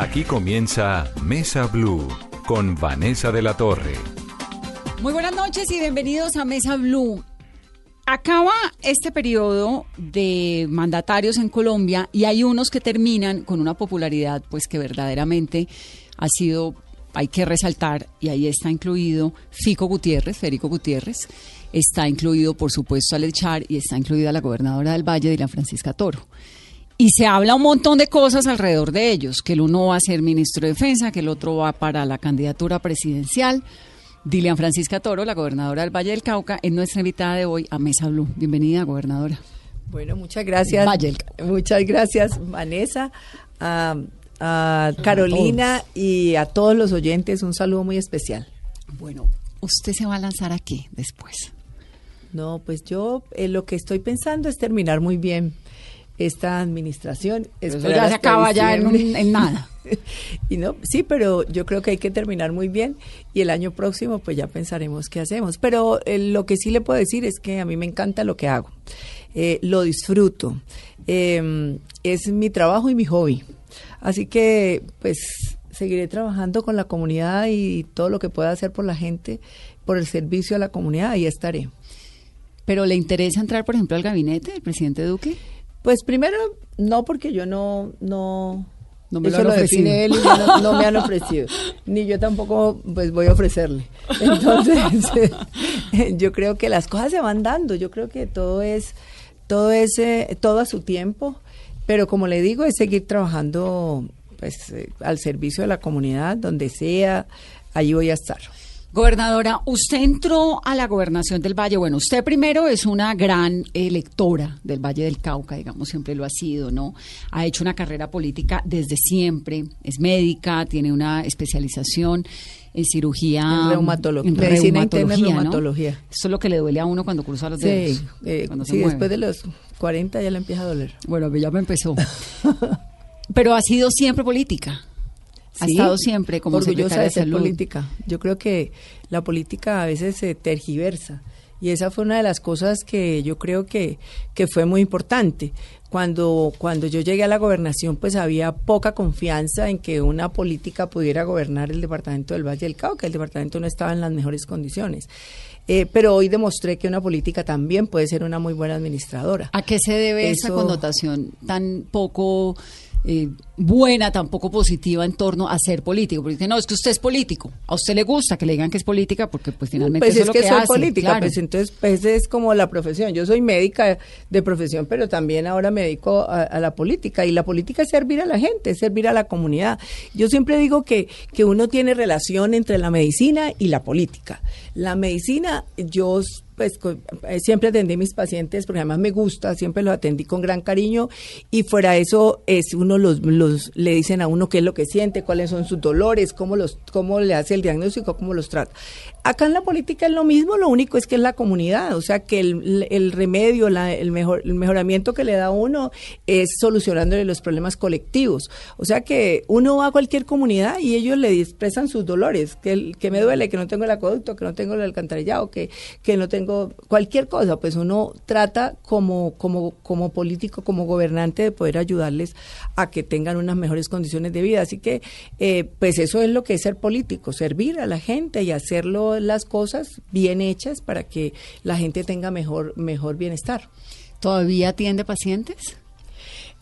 Aquí comienza Mesa Blue con Vanessa de la Torre. Muy buenas noches y bienvenidos a Mesa Blue. Acaba este periodo de mandatarios en Colombia y hay unos que terminan con una popularidad pues que verdaderamente ha sido, hay que resaltar, y ahí está incluido Fico Gutiérrez, Federico Gutiérrez, está incluido por supuesto Alechar y está incluida la gobernadora del Valle, Dila Francisca Toro. Y se habla un montón de cosas alrededor de ellos, que el uno va a ser ministro de Defensa, que el otro va para la candidatura presidencial. Dilian Francisca Toro, la gobernadora del Valle del Cauca, es nuestra invitada de hoy a Mesa Blue. Bienvenida, gobernadora. Bueno, muchas gracias. Muchas gracias, Vanessa, a, Carolina y a todos los oyentes. Un saludo muy especial. Bueno, ¿usted se va a lanzar aquí después? No, pues yo eh, lo que estoy pensando es terminar muy bien esta administración. Eso ya se acaba ya en, nada. y no, sí, pero yo creo que hay que terminar muy bien y el año próximo pues ya pensaremos qué hacemos. Pero eh, lo que sí le puedo decir es que a mí me encanta lo que hago, eh, lo disfruto, em, es mi trabajo y mi hobby. Así que pues seguiré trabajando con la comunidad y todo lo que pueda hacer por la gente, por el servicio a la comunidad, ahí estaré. ¿Pero le interesa entrar, por ejemplo, al gabinete del presidente Duque? Pues primero, no porque yo no, no, no me lo, han él y no, me han ofrecido, ni yo tampoco pues voy a ofrecerle. Entonces, yo creo que las cosas se van dando, yo creo que todo es, todo es, eh, todo a su tiempo, pero como le digo, es seguir trabajando pues eh, al servicio de la comunidad, donde sea, allí voy a estar. Gobernadora, usted entró a la gobernación del Valle. Bueno, usted primero es una gran electora del Valle del Cauca, digamos, siempre lo ha sido, ¿no? Ha hecho una carrera política desde siempre, es médica, tiene una especialización en cirugía. En reumatología. medicina interna reumatología. Eso es lo que le duele a uno cuando cruza los dedos. Sí, eh, sí después de los 40 ya le empieza a doler. Bueno, ya me empezó. Pero ha sido siempre política ha estado siempre como orgullosa de, ser política. Yo creo que la política a veces se tergiversa y esa fue una de las cosas que yo creo que, que fue muy importante. Cuando, cuando yo llegué a la gobernación, pues había poca confianza en que una política pudiera gobernar el departamento del Valle del Cauca, el departamento no estaba en las mejores condiciones. Eh, pero hoy demostré que una política también puede ser una muy buena administradora. ¿A qué se debe esa connotación tan poco eh, buena, tampoco positiva en torno a ser político. Porque no, es que usted es político. A usted le gusta que le digan que es política porque pues finalmente pues es, lo que, soy política. Pues entonces pues es como la profesión. Yo soy médica de profesión, pero también ahora me dedico a, la política. Y la política es servir a la gente, es servir a la comunidad. Yo siempre digo que, que uno tiene relación entre la medicina y la política. La medicina, yo pues eh, siempre atendí a mis pacientes porque además me gusta, siempre los atendí con gran cariño y fuera eso es uno los, los le dicen a uno qué es lo que siente, cuáles son sus dolores, cómo los cómo le hace el diagnóstico, cómo los trata. Acá en la política es lo mismo, lo único es que es la comunidad, o sea que el, el remedio, la, el, mejor, el mejoramiento que le da uno es solucionándole los problemas colectivos. O sea que uno va a cualquier comunidad y ellos le expresan sus dolores, que, que me duele, que no tengo el acueducto, que no tengo el alcantarillado, que, que no tengo cualquier cosa, pues uno trata como, como, como político, como gobernante de poder ayudarles a que tengan unas mejores condiciones de vida. Así que eh, pues eso es lo que es ser político, servir a la gente y hacerlo las cosas bien hechas para que la gente tenga mejor, mejor bienestar. ¿Todavía atiende pacientes?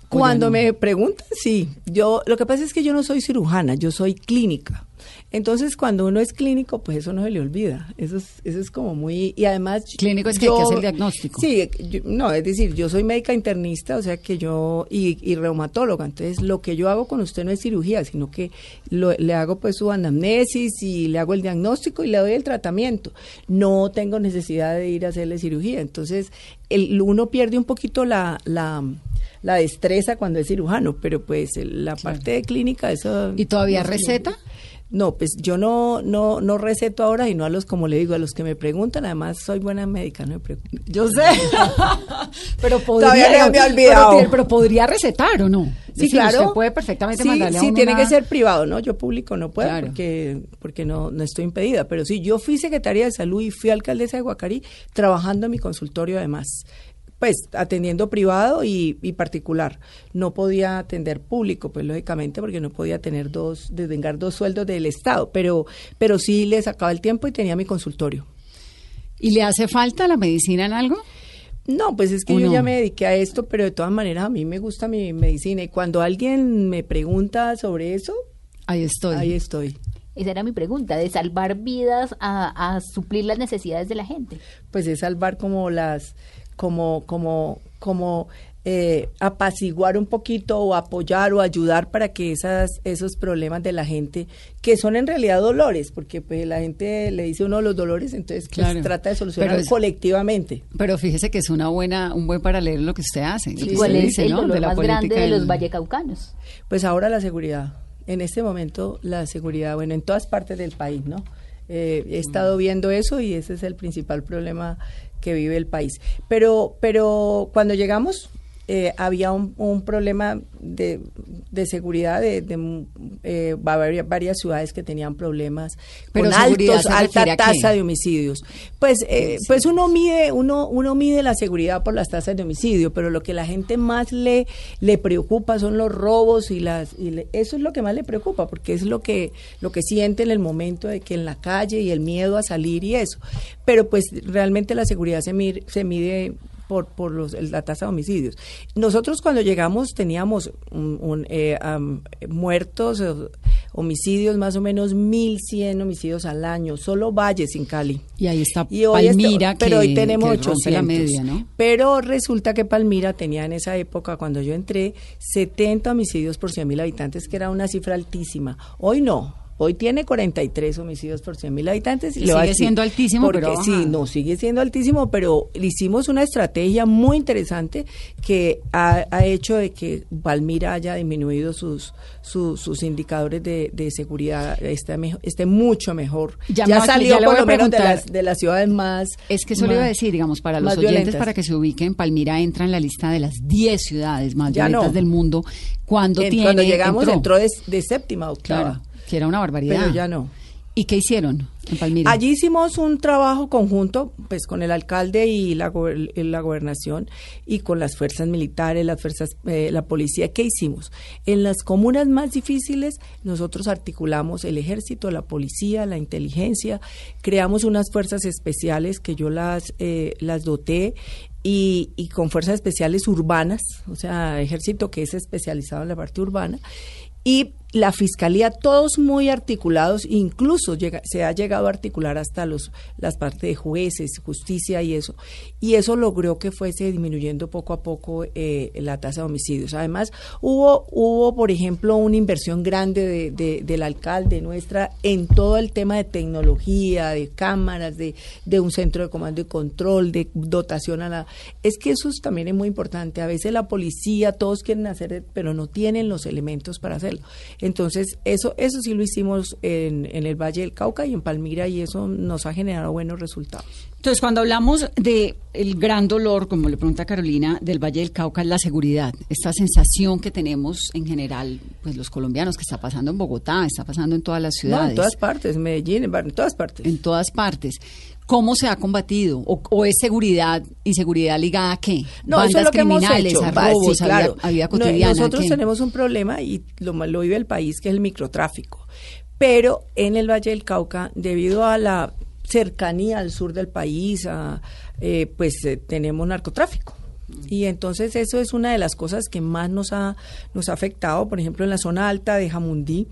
Cuando me preguntan, sí. Yo, lo que pasa es que yo no soy cirujana, yo soy clínica. Entonces, cuando uno es clínico, pues eso no se le olvida. Eso es, eso es como muy... Y además... Clínico es que hay que hacer diagnóstico. Sí, no, es decir, yo soy médica internista, o sea que yo... Y, y reumatóloga. Entonces, lo que yo hago con usted no es cirugía, sino que le hago pues su anamnesis y le hago el diagnóstico y le doy el tratamiento. No tengo necesidad de ir a hacerle cirugía. Entonces, el, uno pierde un poquito la... la la destreza cuando es cirujano, pero pues el- la parte de clínica, eso... ¿Y todavía no receta? No, pues yo no, no, no receto ahora y no a los, como le digo, a los que me preguntan, además soy buena médica, no me preocupen. Yo sé. pero podría, Todavía no me olvidado. Pero, podría recetar o no. Sí, decir, claro. Usted puede perfectamente sí, mandarle a sí, tiene una- que ser privado, ¿no? Yo público no puedo Claro. porque, porque no, no estoy impedida. Pero sí, yo fui secretaria de salud y fui alcaldesa de Guacarí trabajando en mi consultorio además. Pues atendiendo privado y, y particular. No podía atender público, pues lógicamente, porque no podía tener dos, desvengar dos sueldos del Estado. Pero, pero sí le sacaba el tiempo y tenía mi consultorio. ¿Y le hace falta la medicina en algo? No, pues es que ¿O yo no? ya me dediqué a esto, pero de todas maneras a mí me gusta mi medicina. Y cuando alguien me pregunta sobre eso, Ahí estoy. ahí estoy. Esa era mi pregunta, de salvar vidas a, a suplir las necesidades de la gente. pues es salvar como las como como como eh, apaciguar un poquito o apoyar o ayudar para que esas esos problemas de la gente que son en realidad dolores porque pues la gente le dice uno los dolores entonces pues, Claro. trata de solucionar Pero es- colectivamente Pero fíjese que es una buena, un buen paralelo lo que usted hace. lo Sí, que ¿Cuál usted es dice, el ¿no? dolor De la más grande de los vallecaucanos? Pues ahora la seguridad. En este momento la seguridad, bueno, en todas partes del país, ¿no? Eh, he estado viendo eso y ese es el principal problema que vive el país. Pero, pero cuando llegamos eh, había un, un problema de, de seguridad de, de, eh, varias, varias ciudades que tenían problemas Pero con altos, alta tasa de homicidios. Pues, eh, pues uno mide, uno, uno mide la seguridad por las tasas de homicidio, pero lo que la gente más le, le preocupa son los robos y las, y le- eso es lo que más le preocupa, porque es lo que, lo que siente en el momento de que en la calle y el miedo a salir y eso. Pero pues realmente la seguridad se mide, se mide por, por los, la tasa de homicidios. Nosotros cuando llegamos teníamos un, un, eh, am, muertos, eh, homicidios, más o menos 1.100 homicidios al año, solo Valles en Cali. Y ahí está Y hoy está- Palmira, pero que, hoy tenemos que rompe 800. la media, ¿no? Pero resulta que Palmira tenía en esa época, cuando yo entré, 70 homicidios por 100 mil habitantes, que era una cifra altísima. Hoy no. Hoy tiene 43 homicidios por 100 mil habitantes. Y sigue siendo altísimo, porque pero Sí, no, sigue siendo altísimo, pero hicimos una estrategia muy interesante que ha, ha hecho de que Palmira haya disminuido sus, su- sus indicadores de, de seguridad, esté, mejo- esté mucho mejor. Ya Ya, salió ya por lo menos de las, de las ciudades más... Es que eso le iba a decir, digamos, para los oyentes, violentas. para que se ubiquen, Palmira entra en la lista de las 10 ciudades más Ya violentas no. del mundo. Cuando, En- tiene, cuando llegamos entró, entró, de, de séptima octava. claro, que era una barbaridad. Pero ya no. ¿Y qué hicieron en Palmira? Allí hicimos un trabajo conjunto, pues con el alcalde y la, gober- la gobernación y con las fuerzas militares, las fuerzas, eh, la policía. ¿Qué hicimos? En las comunas más difíciles nosotros articulamos el ejército, la policía, la inteligencia, creamos unas fuerzas especiales que yo las, eh, las doté y, y con fuerzas especiales urbanas, o sea, ejército que es especializado en la parte urbana y la fiscalía, todos muy articulados, incluso llega- se ha llegado a articular hasta los, las partes de jueces, justicia y eso. Y eso logró que fuese disminuyendo poco a poco eh, la tasa de homicidios. Además, hubo, hubo, por ejemplo, una inversión grande de, de- del alcalde nuestra en todo el tema de tecnología, de cámaras, de, de un centro de comando y control, de dotación a la... Es que eso es- también es muy importante. A veces la policía, todos quieren hacer, pero no tienen los elementos para hacerlo. Entonces, eso, eso sí lo hicimos en, en el Valle del Cauca y en Palmira y eso nos ha generado buenos resultados. Entonces, cuando hablamos de el gran dolor, como le pregunta Carolina, del Valle del Cauca, es la seguridad. Esta sensación que tenemos en general, pues los colombianos, que está pasando en Bogotá, está pasando en todas las No, ciudades. en todas partes, Medellín, en todas partes. en todas partes. ¿Cómo se ha combatido? ¿O, o es seguridad y seguridad ligada a qué? No, Bandas eso es lo que hemos criminales, hecho. a sí, robos, a vida- claro. a vida No, cotidiana. nosotros tenemos un problema y lo, lo vive el país, que es el microtráfico. Pero en el Valle del Cauca, debido a la cercanía al sur del país, a, eh, pues eh, tenemos narcotráfico. Y entonces eso es una de las cosas que más nos ha, nos ha afectado. Por ejemplo, en la zona alta de Jamundí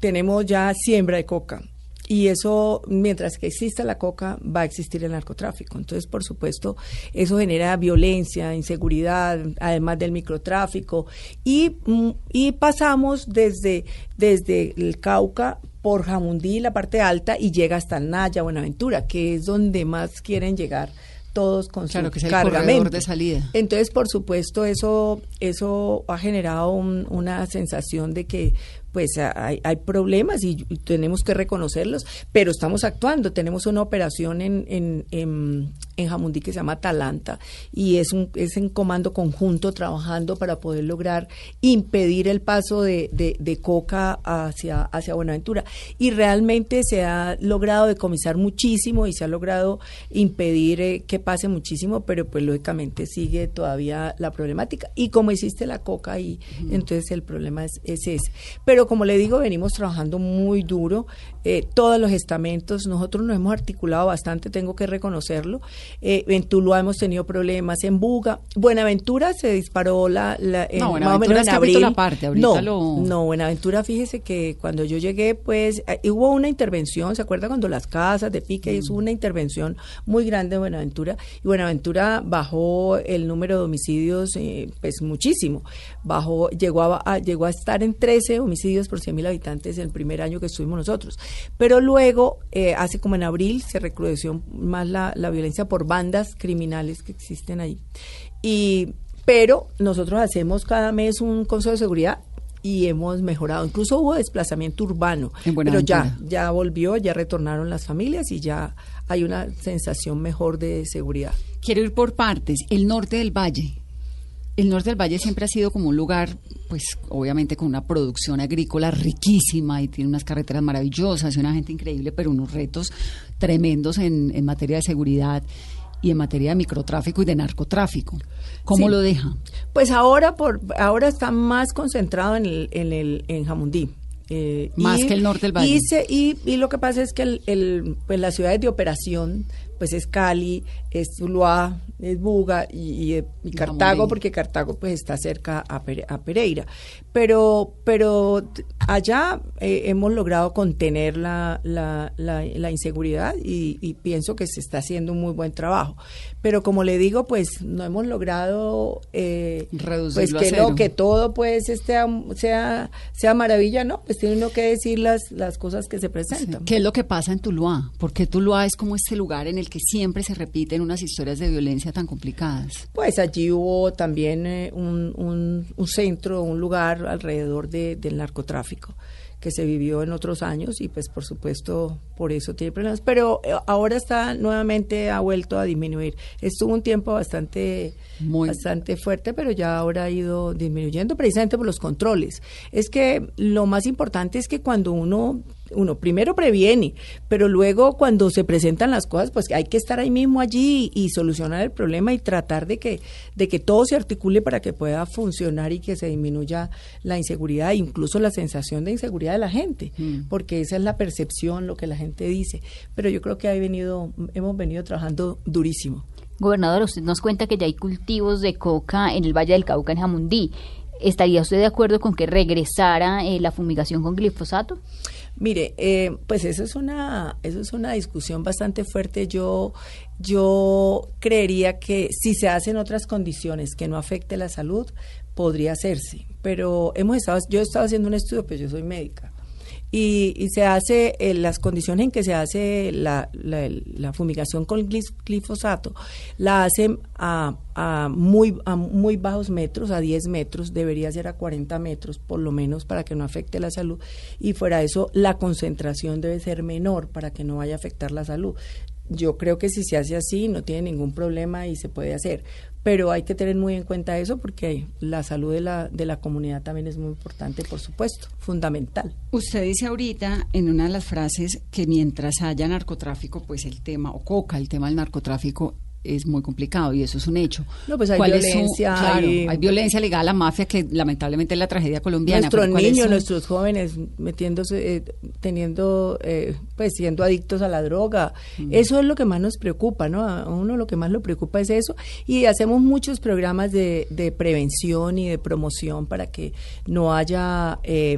tenemos ya siembra de coca. Y eso, mientras que exista la coca, va a existir el narcotráfico. Entonces, por supuesto, eso genera violencia, inseguridad, además del microtráfico. Y, mm, y pasamos desde, desde el Cauca por Jamundí, la parte alta, y llega hasta Naya, Buenaventura, que es donde más quieren llegar todos con Claro, su que es el corredor de salida. Entonces, por supuesto, eso, eso ha generado un- una sensación de que pues hay, hay problemas y, y tenemos que reconocerlos, pero estamos actuando. Tenemos una operación en, en, en, en Jamundí que se llama Atalanta y es, un, es en comando conjunto trabajando para poder lograr impedir el paso de, de, de coca hacia, hacia Buenaventura. Y realmente se ha logrado decomisar muchísimo y se ha logrado impedir eh, que pase muchísimo, pero pues lógicamente sigue todavía la problemática. Y como existe la coca ahí, entonces el problema es, es ese. Pero como le digo, venimos trabajando muy duro, eh, todos los estamentos, nosotros nos hemos articulado bastante, tengo que reconocerlo. Eh, en Tuluá hemos tenido problemas, en Buga, Buenaventura se disparó la, la en- No, más o menos en abril. aparte, ahorita no, lo- no, Buenaventura, fíjese que cuando yo llegué, pues eh, hubo una intervención, ¿se acuerda cuando las casas de pique hizo una intervención muy grande en Buenaventura? Y Buenaventura bajó el número de homicidios, eh, pues muchísimo. Bajó, llegó a, a- llegó a estar en 13 homicidios por 100 mil habitantes el primer año que estuvimos nosotros. Pero luego, eh, hace como en abril, se recrudeció más la, la violencia por bandas criminales que existen ahí. Y, pero nosotros hacemos cada mes un consejo de seguridad y hemos mejorado. Incluso hubo desplazamiento urbano, En pero ya, ya volvió, ya retornaron las familias y ya hay una sensación mejor de seguridad. Quiero ir por partes. El norte del valle. El norte del valle siempre ha sido como un lugar, pues obviamente con una producción agrícola riquísima y tiene unas carreteras maravillosas y una gente increíble, pero unos retos tremendos en, en materia de seguridad y en materia de microtráfico y de narcotráfico. ¿Cómo Sí. lo deja? Pues ahora por ahora está más concentrado en el en el en Jamundí. eh, Más que el norte del valle. Y, se- y, y lo que pasa es que el, el- pues las ciudades de operación pues es Cali, es Tuluá, es Buga y, y, eh, y Cartago, porque Cartago pues está cerca a, Pere- a Pereira. Pero, pero allá eh, hemos logrado contener la, la, la, la inseguridad y, y pienso que se está haciendo un muy buen trabajo. Pero como le digo, pues no hemos logrado eh, pues Reducirlo a que cero. no, que todo pues este, sea, sea maravilla, ¿no? Pues tiene uno que decir las, las cosas que se presentan. ¿Qué es lo que pasa en Tuluá? Porque Tuluá es como este lugar en el que siempre se repiten unas historias de violencia tan complicadas. Pues allí hubo también eh, un, un, un centro, un lugar alrededor de- del narcotráfico que se vivió en otros años y pues por supuesto por eso tiene problemas. Pero eh, ahora está nuevamente ha vuelto a disminuir. Estuvo un tiempo bastante Muy- bastante fuerte, pero ya ahora ha ido disminuyendo precisamente por los controles. Es que lo más importante es que cuando uno uno primero previene, pero luego cuando se presentan las cosas, pues hay que estar ahí mismo allí y, solucionar el problema y tratar de que de que todo se articule para que pueda funcionar y que se disminuya la inseguridad, incluso la sensación de inseguridad de la gente, porque esa es la percepción, lo que la gente dice. Pero yo creo que ha venido hemos venido trabajando durísimo. Gobernador, usted nos cuenta que ya hay cultivos de coca en el Valle del Cauca, en Jamundí. ¿Estaría usted de acuerdo con que regresara eh, la fumigación con glifosato? Mire, eh, pues eso es una eso es una discusión bastante fuerte. Yo yo creería que si se hacen otras condiciones que no afecte la salud podría hacerse. Pero hemos estado yo he estado haciendo un estudio, pues yo soy médica y, se hace eh, las condiciones en que se hace la, la, fumigación con glifosato la hacen a, a muy a muy bajos metros a 10 metros debería ser a 40 metros por lo menos para que no afecte la salud. Y fuera de eso la concentración debe ser menor para que no vaya a afectar la salud. Yo creo que si se hace así no tiene ningún problema y se puede hacer pero hay que tener muy en cuenta eso porque la salud de la, de la comunidad también es muy importante, por supuesto, fundamental. Usted dice ahorita en una de las frases que mientras haya narcotráfico, pues el tema, o coca, el tema del narcotráfico es muy complicado y eso es un hecho. No, pues hay ¿Cuál es su- violencia, claro, hay- hay violencia ligada a la mafia que lamentablemente es la tragedia colombiana. nuestros pero ¿cuál es niños, su- nuestros jóvenes metiéndose, eh, teniendo, eh, pues siendo adictos a la droga. Mm. Eso es lo que más nos preocupa, ¿no? A uno lo que más lo preocupa es eso. Y hacemos muchos programas de, de prevención y de promoción para que no haya... eh,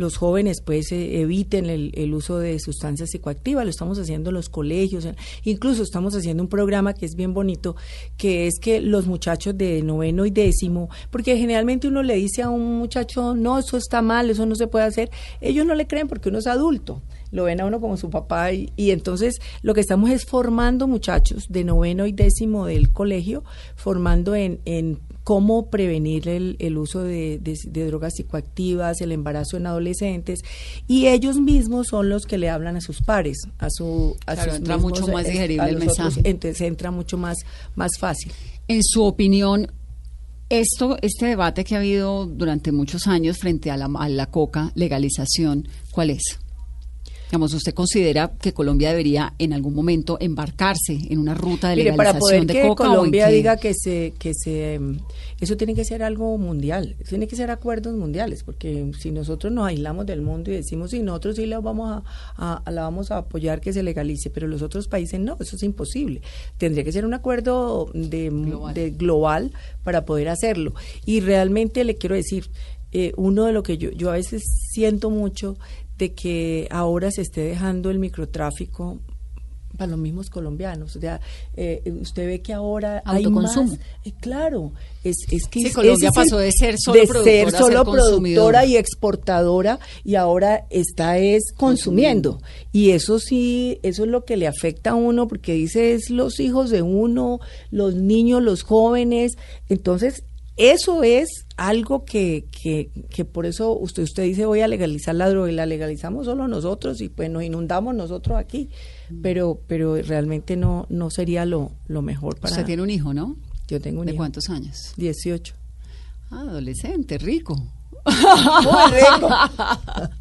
los jóvenes pues eh, eviten el, el uso de sustancias psicoactivas, lo estamos haciendo en los colegios, incluso estamos haciendo un programa que es bien bonito, que es que los muchachos de noveno y décimo, porque generalmente uno le dice a un muchacho, no, eso está mal, eso no se puede hacer, ellos no le creen porque uno es adulto. lo ven a uno como su papá y, y entonces lo que estamos es formando muchachos de noveno y décimo del colegio, formando en, en cómo prevenir el, el uso de, de- de drogas psicoactivas, el embarazo en adolescentes, y ellos mismos son los que le hablan a sus pares, a su a Claro, sus entra mismos, mucho más eh, digerible el otros, mensaje. entonces entra mucho más, más fácil. En su opinión, esto, este debate que ha habido durante muchos años frente a la, a la coca, legalización, ¿cuál es? Digamos, ¿usted considera que Colombia debería en algún momento embarcarse en una ruta de Mire, para legalización poder de que coca? Colombia diga que se, que se, em, eso tiene que ser algo mundial, tiene que ser acuerdos mundiales, porque si nosotros nos aislamos del mundo y decimos, sí, nosotros sí la vamos a- la vamos a apoyar que se legalice, pero los otros países no, eso es imposible. Tendría que ser un acuerdo de Global. de global para poder hacerlo. Y realmente le quiero decir, eh, uno de lo que yo, yo a veces siento mucho de que ahora se esté dejando el microtráfico para los mismos colombianos. O sea, eh, usted ve que ahora hay más. eh, claro, es, es que Sí, es- Colombia pasó de ser solo de productora ser a ser solo productora y exportadora y ahora está es consumiendo. Y eso sí, eso es lo que le afecta a uno porque dice es los hijos de uno, los niños, los jóvenes. Entonces, eso es algo que, que, que por eso usted, usted dice voy a legalizar la droga y la legalizamos solo nosotros y pues nos inundamos nosotros aquí. Pero, pero realmente no, no sería lo, lo mejor para... Usted tiene un hijo, ¿no? Yo tengo un ¿De hijo, cuántos años? 18. Ah, adolescente, rico. Muy rico.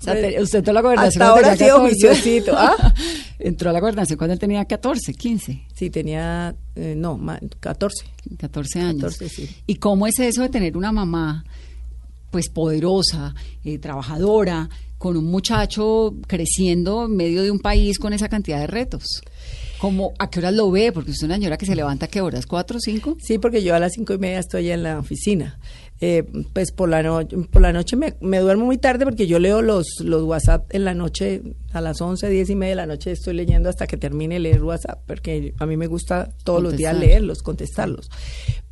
O sea, te- usted entró a la gobernación Hasta ahora ha sido 14. juiciosito. ¿Ah? Entró a la gobernación cuando él tenía 14, 15, Sí, tenía, eh, no, ma- 14. 14 años. 14, sí. ¿Y cómo es eso de tener una mamá, pues poderosa, eh, trabajadora, con un muchacho creciendo en medio de un país con esa cantidad de retos? ¿Cómo, ¿A qué horas lo ve? Porque usted es una señora que se levanta a qué horas, ¿cuatro, cinco? Sí, porque yo a las cinco y media estoy en la oficina. Eh, pues por la, no- por la noche me, me duermo muy tarde porque yo leo los, los WhatsApp en la noche, a las 11, 10 y media de la noche estoy leyendo hasta que termine de leer WhatsApp, porque a mí me gusta todos los días leerlos, contestarlos.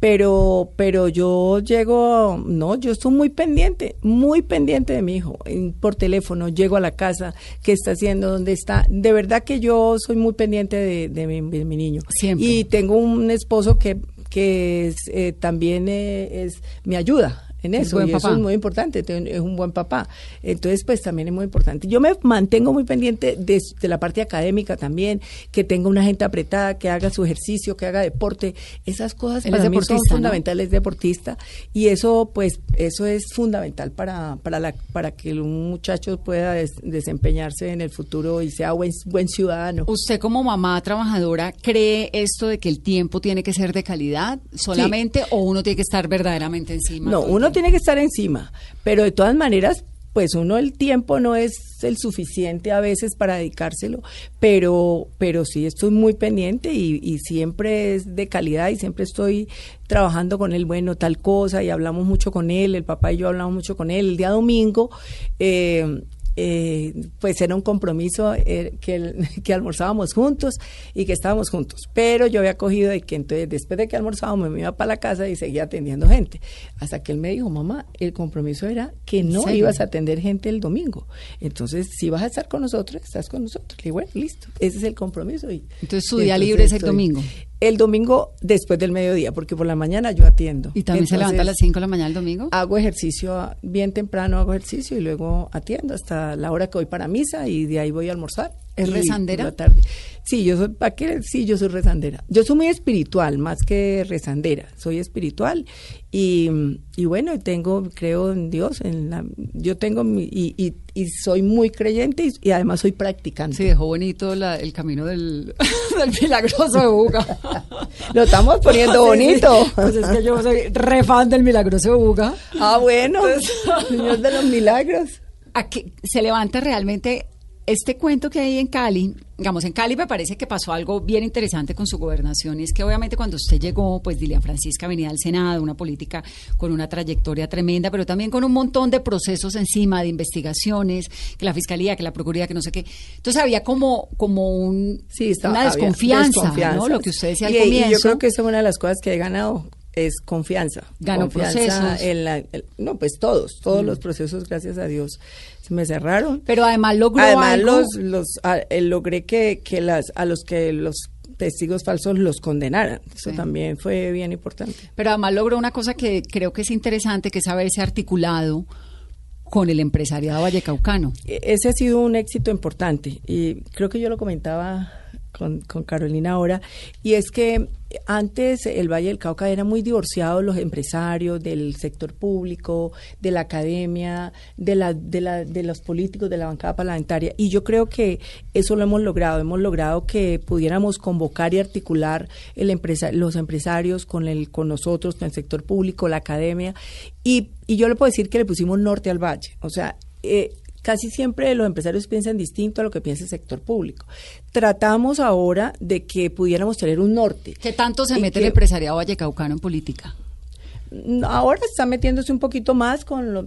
Pero, pero yo llego, no, yo estoy muy pendiente, muy pendiente de mi hijo, por teléfono, llego a la casa, qué está haciendo, dónde está. De verdad que yo soy muy pendiente de, de mi, de mi niño. Siempre. Y tengo un esposo que, que es, eh, también eh, es, me ayuda en Es eso y es muy importante, te- es un buen papá. Entonces, pues también es muy importante. Yo me mantengo muy pendiente de, de la parte académica también, que tenga una gente apretada, que haga su ejercicio, que haga deporte. Esas cosas Él para mí son deportista, ¿no? fundamentales, es deportista y eso pues eso es fundamental para para la para que un muchacho pueda des- desempeñarse en el futuro y sea buen buen ciudadano. ¿Usted como mamá trabajadora cree esto de que el tiempo tiene que ser de calidad solamente o uno tiene que estar verdaderamente encima? No, uno? Tiene que estar encima, pero de todas maneras, pues uno el tiempo no es el suficiente a veces para dedicárselo, pero, pero sí estoy muy pendiente y, y siempre es de calidad y siempre estoy trabajando con él, bueno, tal cosa, y hablamos mucho con él, el papá y yo hablamos mucho con él. El día domingo, eh, eh, pues era un compromiso eh, que, el- que almorzábamos juntos y que estábamos juntos. Pero yo había cogido de que entonces después de que almorzábamos me iba para la casa y seguía atendiendo gente. Hasta que él me dijo, mamá, el compromiso era que no ibas a atender gente el domingo. Entonces, si vas a estar con nosotros, estás con nosotros. Dije, bueno, listo, ese es el compromiso. Y, Entonces, su día entonces libre es el estoy- domingo. El domingo después del mediodía, porque por la mañana yo atiendo. ¿Y también se levanta a las Entonces, 5 de la mañana el domingo? Hago ejercicio bien temprano, hago ejercicio y luego atiendo hasta la hora que voy para misa y de ahí voy a almorzar. ¿Es rezandera? por la tarde. Sí, yo soy, ¿para qué? Sí, yo soy rezandera. Yo soy muy espiritual, más que rezandera. Soy espiritual y, y bueno, tengo, creo en Dios. En la, yo tengo mi- y, y, y soy muy creyente y, y además soy practicante. Sí, dejó bonito la- el camino del, del milagroso de Buga. Lo estamos poniendo Sí, sí. bonito. Pues es que yo soy re fan del milagroso de Buga. Ah, bueno, Señor de los milagros. ¿A qué se levanta realmente este cuento que hay en Cali? Digamos, en Cali me parece que pasó algo bien interesante con su gobernación. Y es que obviamente cuando usted llegó, pues Dilian Francisca venía al Senado, una política con una trayectoria tremenda, pero también con un montón de procesos encima, de investigaciones, que la fiscalía, que la procuraduría, que no sé qué. Entonces había como, como un, Sí, estaba- una había desconfianza, ¿no? Lo que usted decía al y, y comienzo. yo creo que esa es una de las cosas que he ganado es confianza. Ganó confianza procesos. en la- el- no, pues todos, todos los procesos, gracias a Dios, se me cerraron. Pero además logró Además, algo. los, los, a- eh, logré que, que las, a los que los testigos falsos los condenaran. Eso Sí. también fue bien importante. Pero además logró una cosa que creo que es interesante, que es haberse articulado con el empresariado vallecaucano. E- Ese ha sido un éxito importante y creo que yo lo comentaba con, con Carolina ahora, y es que antes el Valle del Cauca era muy divorciado los empresarios del sector público, de la academia, de, la, de, la, de los políticos, de la bancada parlamentaria, y yo creo que eso lo hemos logrado, hemos logrado que pudiéramos convocar y articular el empresa, los empresarios con, el, con nosotros, con el sector público, la academia, y, y yo le puedo decir que le pusimos norte al valle, o sea, eh, casi siempre los empresarios piensan distinto a lo que piensa el sector público. Tratamos ahora de que pudiéramos tener un norte. ¿Qué tanto se mete el empresariado vallecaucano en política? Ahora está metiéndose un poquito más con, lo-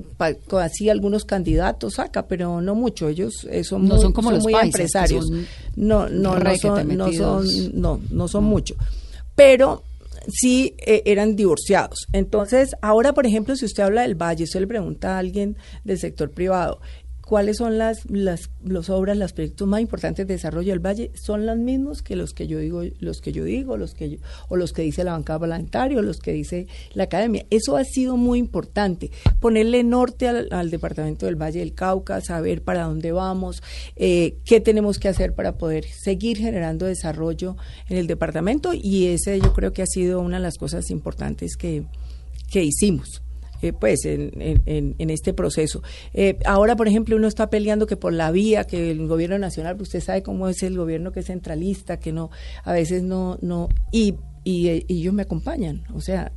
con así algunos candidatos saca, pero no mucho. Ellos eh, son No muy, son como los muy empresarios. son No, no, no son, no son, no, no son mucho. Pero sí eh, eran divorciados. Entonces, ahora, por ejemplo, si usted habla del Valle, usted le pregunta a alguien del sector privado, ¿cuáles son las, las, las obras, los proyectos más importantes de desarrollo del Valle? Son los mismos que los que yo digo, los que yo digo, los que yo- o los que dice la bancada parlamentaria, o los que dice la academia. Eso ha sido muy importante, ponerle norte al, al departamento del Valle del Cauca, saber para dónde vamos, eh, qué tenemos que hacer para poder seguir generando desarrollo en el departamento y ese yo creo que ha sido una de las cosas importantes que, que hicimos. Eh, pues en, en- en- este proceso. Eh, ahora, por ejemplo, uno está peleando que por la vía, que el gobierno nacional, pues usted sabe cómo es el gobierno que es centralista, que no, a veces no, no, y, y, eh, y ellos me acompañan, o sea,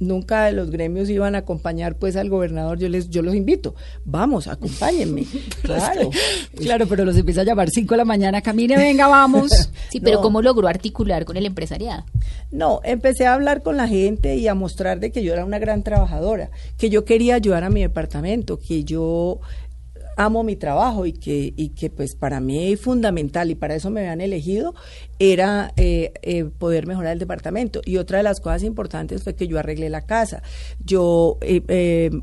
nunca los gremios iban a acompañar pues al gobernador, yo les, yo los invito, vamos, acompáñenme, claro. Claro, pero los empieza a llamar 5 de la mañana, camine, venga, vamos. Sí, pero No. ¿cómo logró articular con el empresariado? No, empecé a hablar con la gente y a mostrar de que yo era una gran trabajadora, que yo quería ayudar a mi departamento, que yo amo mi trabajo y que, y que pues para mí es fundamental y para eso me habían elegido era eh, eh, poder mejorar el departamento. Y otra de las cosas importantes fue que yo arreglé la casa, yo eh,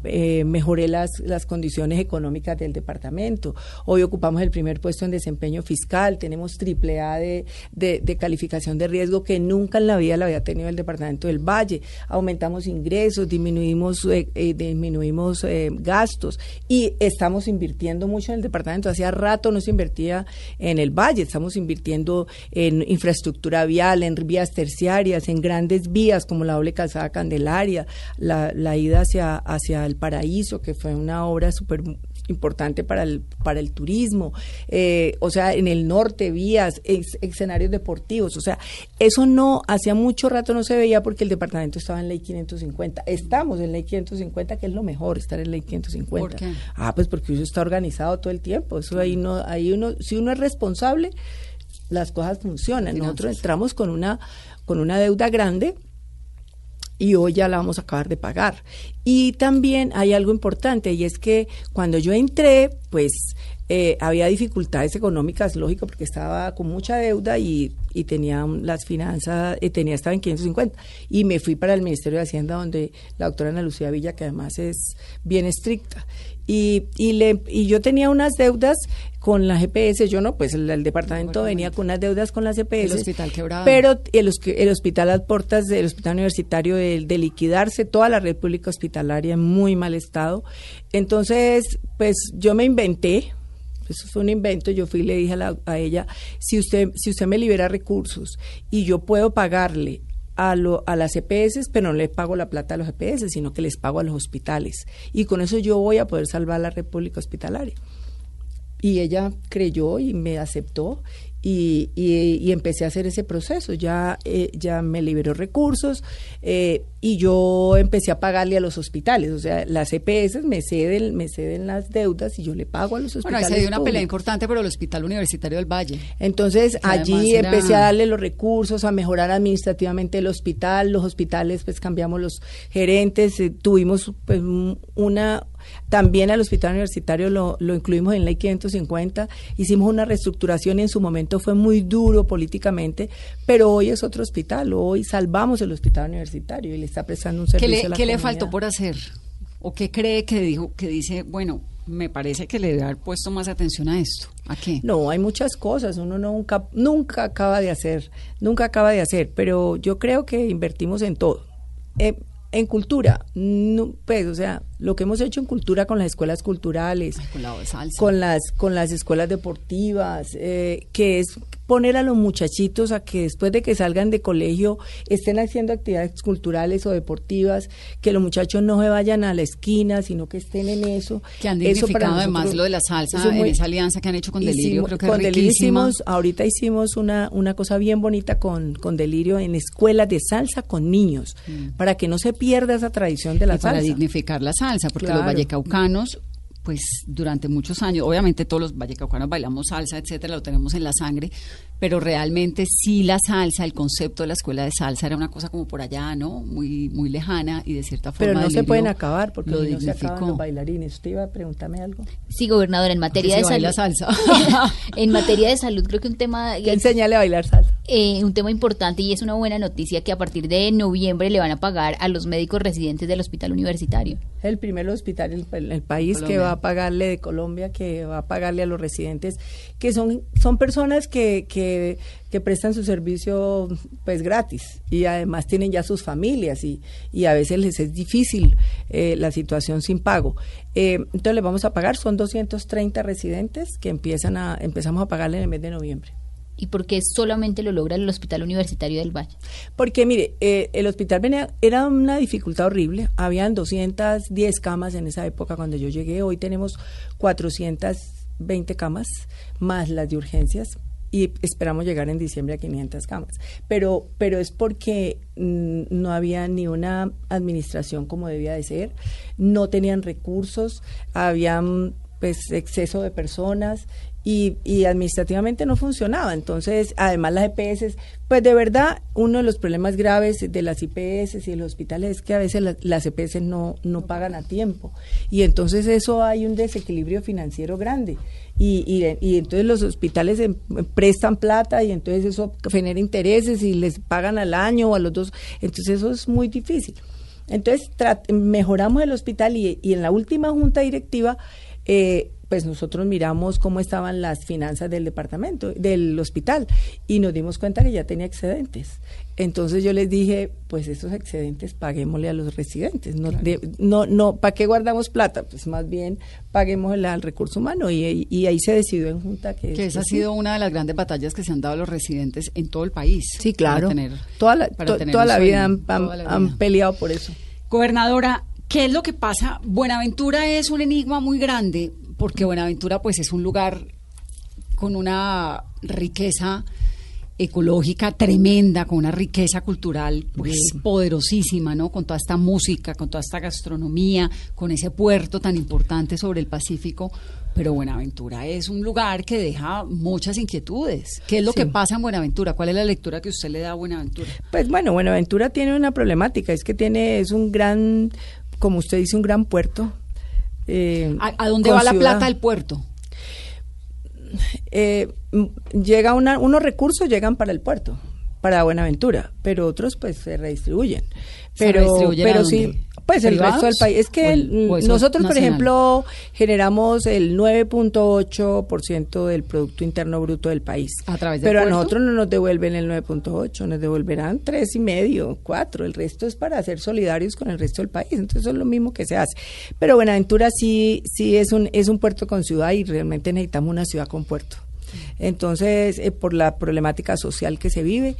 eh, mejoré las, las condiciones económicas del departamento. Hoy ocupamos el primer puesto en desempeño fiscal, tenemos triple A de, de, de calificación de riesgo que nunca en la vida la había tenido el departamento del Valle. Aumentamos ingresos, disminuimos, disminuimos gastos y estamos invirtiendo mucho en el departamento. Hacía rato no se invertía en el Valle, estamos invirtiendo en infraestructura vial, en vías terciarias, en grandes vías como la doble calzada Candelaria, la, la ida hacia, hacia el paraíso, que fue una obra súper importante para el, para el turismo, eh, o sea, en el norte, vías, ex- escenarios deportivos, o sea, eso no, hacía mucho rato no se veía porque el departamento estaba en ley 550, estamos en ley 550, que es lo mejor, estar en ley 550. ¿Por qué? Ah, pues porque eso está organizado todo el tiempo, eso ahí no, ahí uno, si uno es responsable, las cosas funcionan. Nosotros entramos con una, con una deuda grande y hoy ya la vamos a acabar de pagar. Y también hay algo importante y es que cuando yo entré, pues eh, había dificultades económicas, lógico, porque estaba con mucha deuda y, y tenía las finanzas, eh, tenía estaba en 550 y me fui para el Ministerio de Hacienda donde la doctora Ana Lucía Villa, que además es bien estricta. Y, y, le, y yo tenía unas deudas con la GPS, yo no, pues el, el departamento venía con unas deudas con las GPS. El hospital quebrado. Pero el, el hospital a puertas del hospital universitario de, de liquidarse, toda la red pública hospitalaria en muy mal estado. Entonces, pues yo me inventé, eso fue un invento, yo fui y le dije a, la- a ella, si usted, si usted me libera recursos y yo puedo pagarle a, lo, a las EPS, pero no le pago la plata a los EPS, sino que les pago a los hospitales. Y con eso yo voy a poder salvar la red pública hospitalaria. Y ella creyó y me aceptó y, y- y empecé a hacer ese proceso. Ya, eh, ya me liberó recursos eh, y yo empecé a pagarle a los hospitales. O sea, las EPS me ceden, me ceden las deudas y yo le pago a los Bueno, ahí hospitales. se dio una pelea importante por el Hospital Universitario del Valle. Entonces allí era- empecé a darle los recursos, a mejorar administrativamente el hospital. Los hospitales, pues cambiamos los gerentes, eh, tuvimos pues un- una También al hospital universitario lo, lo incluimos en ley 550, hicimos una reestructuración y en su momento fue muy duro políticamente, pero hoy es otro hospital, hoy salvamos el hospital universitario y le está prestando un ¿Qué servicio le, a la qué le faltó por hacer? ¿O qué cree que dijo, que dice, bueno, me parece que le debe haber puesto más atención a esto? ¿A qué? No, hay muchas cosas, uno nunca, nunca acaba de hacer, nunca acaba de hacer, pero yo creo que invertimos en todo. Eh, en cultura, no, pues, o sea, lo que hemos hecho en cultura con las escuelas culturales, Ay, con la con las con las escuelas deportivas, eh, que es poner a los muchachitos a que después de que salgan de colegio estén haciendo actividades culturales o deportivas, que los muchachos no se vayan a la esquina, sino que estén en eso. Que han dignificado además lo de la salsa eso en muy- esa alianza que han hecho con Delirio, Hicimos- creo que con es Delirio hicimos, ahorita hicimos una, una cosa bien bonita con, con Delirio en escuelas de salsa con niños, para que no se pierda esa tradición de la Mm. y para salsa. dignificar la salsa, porque Claro. los vallecaucanos, pues durante muchos años, obviamente todos los vallecaucanos bailamos salsa, etcétera, lo tenemos en la sangre, pero realmente sí la salsa, el concepto de la escuela de salsa era una cosa como por allá, ¿no? Muy muy lejana y de cierta forma Pero no se pueden acabar porque lo no se acaban los bailarines. ¿Usted iba a preguntarme algo? Sí, gobernadora, en materia de salud. salsa. en materia de salud, creo que un tema Que enseñale a bailar salsa. Eh, un tema importante y es una buena noticia que a partir de noviembre le van a pagar a los médicos residentes del hospital universitario. el primer hospital en el, el país que va a pagarle de Colombia, que va a pagarle a los residentes, que son, son personas que, que, que prestan su servicio pues gratis y además tienen ya sus familias y, y a veces les es difícil eh, la situación sin pago. Eh, entonces les vamos a pagar, son 230 residentes que empiezan a, empezamos a pagarle en el mes de noviembre. Y porque solamente lo logra el hospital universitario del Valle. Porque mire, eh, el hospital venía, era una dificultad horrible. Habían 210 camas en esa época cuando yo llegué. Hoy tenemos 420 camas más las de urgencias y esperamos llegar en diciembre a 500 camas. Pero, pero es porque mm, no había ni una administración como debía de ser, no tenían recursos, habían pues exceso de personas y, y administrativamente no funcionaba. Entonces, además las EPS, pues de verdad, uno de los problemas graves de las IPS y los hospitales es que a veces la- las EPS no, no pagan a tiempo. Y entonces eso hay un desequilibrio financiero grande. Y, y, entonces los hospitales em- prestan plata y entonces eso genera intereses y les pagan al año o a los dos. Entonces eso es muy difícil. Entonces mejoramos el hospital y, y en la última junta directiva, eh, pues nosotros miramos cómo estaban las finanzas del departamento, del hospital, y nos dimos cuenta que ya tenía excedentes. Entonces yo les dije, pues esos excedentes paguémosle a los residentes. No, de- no, no, ¿para qué guardamos plata? Pues más bien paguémosle al recurso humano. Y, y ahí se decidió en junta que... Que esa ha sido una de las grandes batallas que se han dado los residentes en todo el país. Sí, claro. Para tener- toda la, para to- tener toda la vida han, han- toda la han vida. peleado por eso. Gobernadora, ¿qué es lo que pasa? Buenaventura es un enigma muy grande porque Buenaventura pues es un lugar con una riqueza ecológica tremenda, con una riqueza cultural pues poderosísima, ¿no? Con toda esta música, con toda esta gastronomía, con ese puerto tan importante sobre el Pacífico, pero Buenaventura es un lugar que deja muchas inquietudes. ¿Qué es lo Sí. que pasa en Buenaventura? ¿Cuál es la lectura que usted le da a Buenaventura? Pues bueno, Buenaventura tiene una problemática, es que tiene, es un gran, como usted dice, un gran puerto. Eh, ¿A, a dónde va la plata del puerto? eh, m- llega una, unos recursos llegan para el puerto, para Buenaventura, pero otros pues se redistribuyen. ¿Se Pero, redistribuyen pero sí, pues el resto del país. Es ¿O que el- el- nosotros, por ejemplo, generamos el 9.8% del Producto Interno Bruto del país. ¿A través Pero a puerto? nosotros no nos devuelven el 9.8, nos devolverán tres y medio, cuatro. El resto es para ser solidarios con el resto del país. Entonces eso es lo mismo que se hace. Pero Buenaventura sí, sí es un, es un puerto con ciudad y realmente necesitamos una ciudad con puerto. Entonces, eh, por la problemática social que se vive.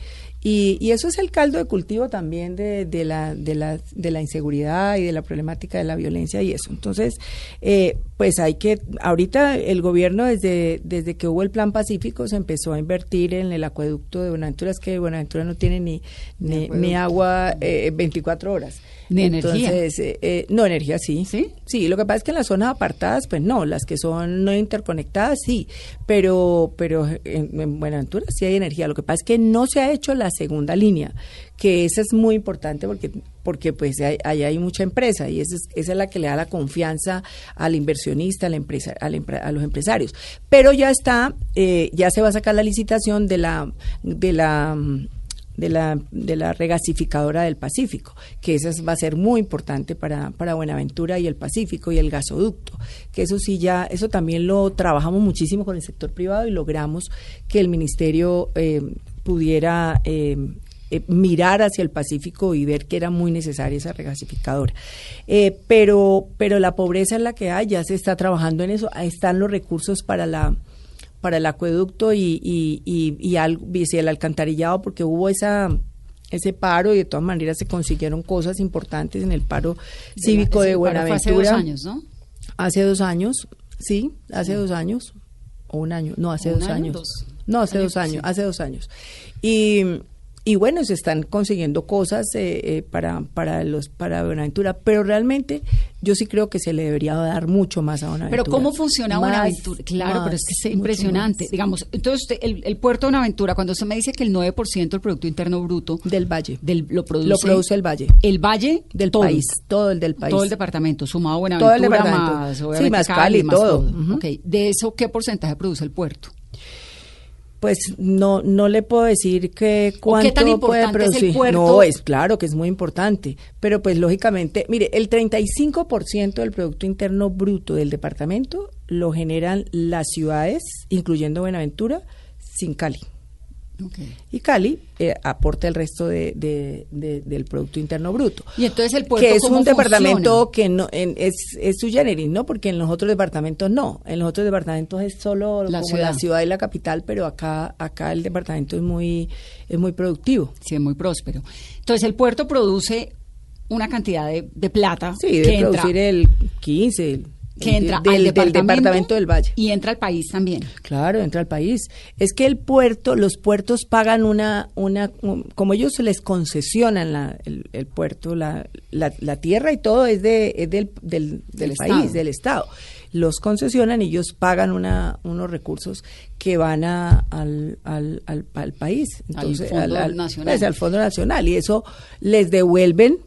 Y, y eso es el caldo de cultivo también de, de, la, de, la, de la inseguridad y de la problemática de la violencia y eso. Entonces, eh, pues hay que, ahorita el gobierno desde, desde que hubo el plan pacífico se empezó a invertir en el acueducto de Buenaventura, es que Buenaventura no tiene ni, ni, ni agua eh, 24 horas. Energía. Entonces, eh, eh, no, energía sí. ¿Sí? Sí, lo que pasa es que en las zonas apartadas, pues no, las que son no interconectadas, sí, pero, pero en, en Buenaventura sí hay energía. Lo que pasa es que no se ha hecho la segunda línea, que esa es muy importante porque porque pues ahí hay, hay, mucha empresa y esa es, esa es la que le da la confianza al inversionista, a, la empresa, a, la, a los empresarios. Pero ya está, eh, ya se va a sacar la licitación de la, de la de la, de la regasificadora del Pacífico, que esa va a ser muy importante para, para Buenaventura y el Pacífico y el gasoducto, que eso sí ya, eso también lo trabajamos muchísimo con el sector privado y logramos que el ministerio eh, pudiera eh, eh, mirar hacia el Pacífico y ver que era muy necesaria esa regasificadora. pero, pero la pobreza es la que hay, ya se está trabajando en eso, ahí están los recursos para la para el acueducto y, y, y, y, el alcantarillado, porque hubo esa ese paro y de todas maneras se consiguieron cosas importantes en el paro cívico de, Buenaventura. hace dos años, ¿no? Hace dos años, sí, hace dos años, o un año, no, hace dos años. No, hace dos años, hace dos años. Y y bueno, se están consiguiendo cosas eh, eh, para, para, los, para Buenaventura, pero realmente yo sí creo que se le debería dar mucho más a Buenaventura. Pero ¿cómo funciona Buenaventura? Claro, pero es que es impresionante. Digamos, entonces el, puerto de Buenaventura, cuando usted me dice que el 9% del Producto Interno Bruto... Del Valle. Del, lo, produce, lo produce el Valle. El Valle del país, todo el del país. Todo el departamento, sumado a Buenaventura, todo el departamento. más, sí, más Cali, todo. De eso, ¿qué porcentaje produce el puerto? Pues no no le puedo decir que cuánto tan puede producir. No, es claro que es muy importante, pero pues lógicamente, mire, el 35% del producto interno bruto del departamento lo generan las ciudades, incluyendo Buenaventura, sin Cali. Y Cali eh, aporta el resto de, del Producto Interno Bruto. Y entonces el puerto Que es un departamento que no es, es su generis, ¿no? Porque en los otros departamentos no. En los otros departamentos es solo la, ciudad. la ciudad y la capital, pero acá acá el departamento es muy, es muy productivo. Sí, es muy próspero. Entonces el puerto produce una cantidad de, plata. Sí, de producir el 15, que entra del, al departamento, del Valle. Y entra al país también. Claro, entra al país. Es que el puerto, los puertos pagan una, una como ellos les concesionan la, el, puerto, la, la, tierra y todo es, de, es del, del, del, país, del Estado. Los concesionan y ellos pagan una, unos recursos que van a, al, al, al, país. Entonces, al Fondo Nacional. Pues, al Fondo Nacional. Y eso les devuelven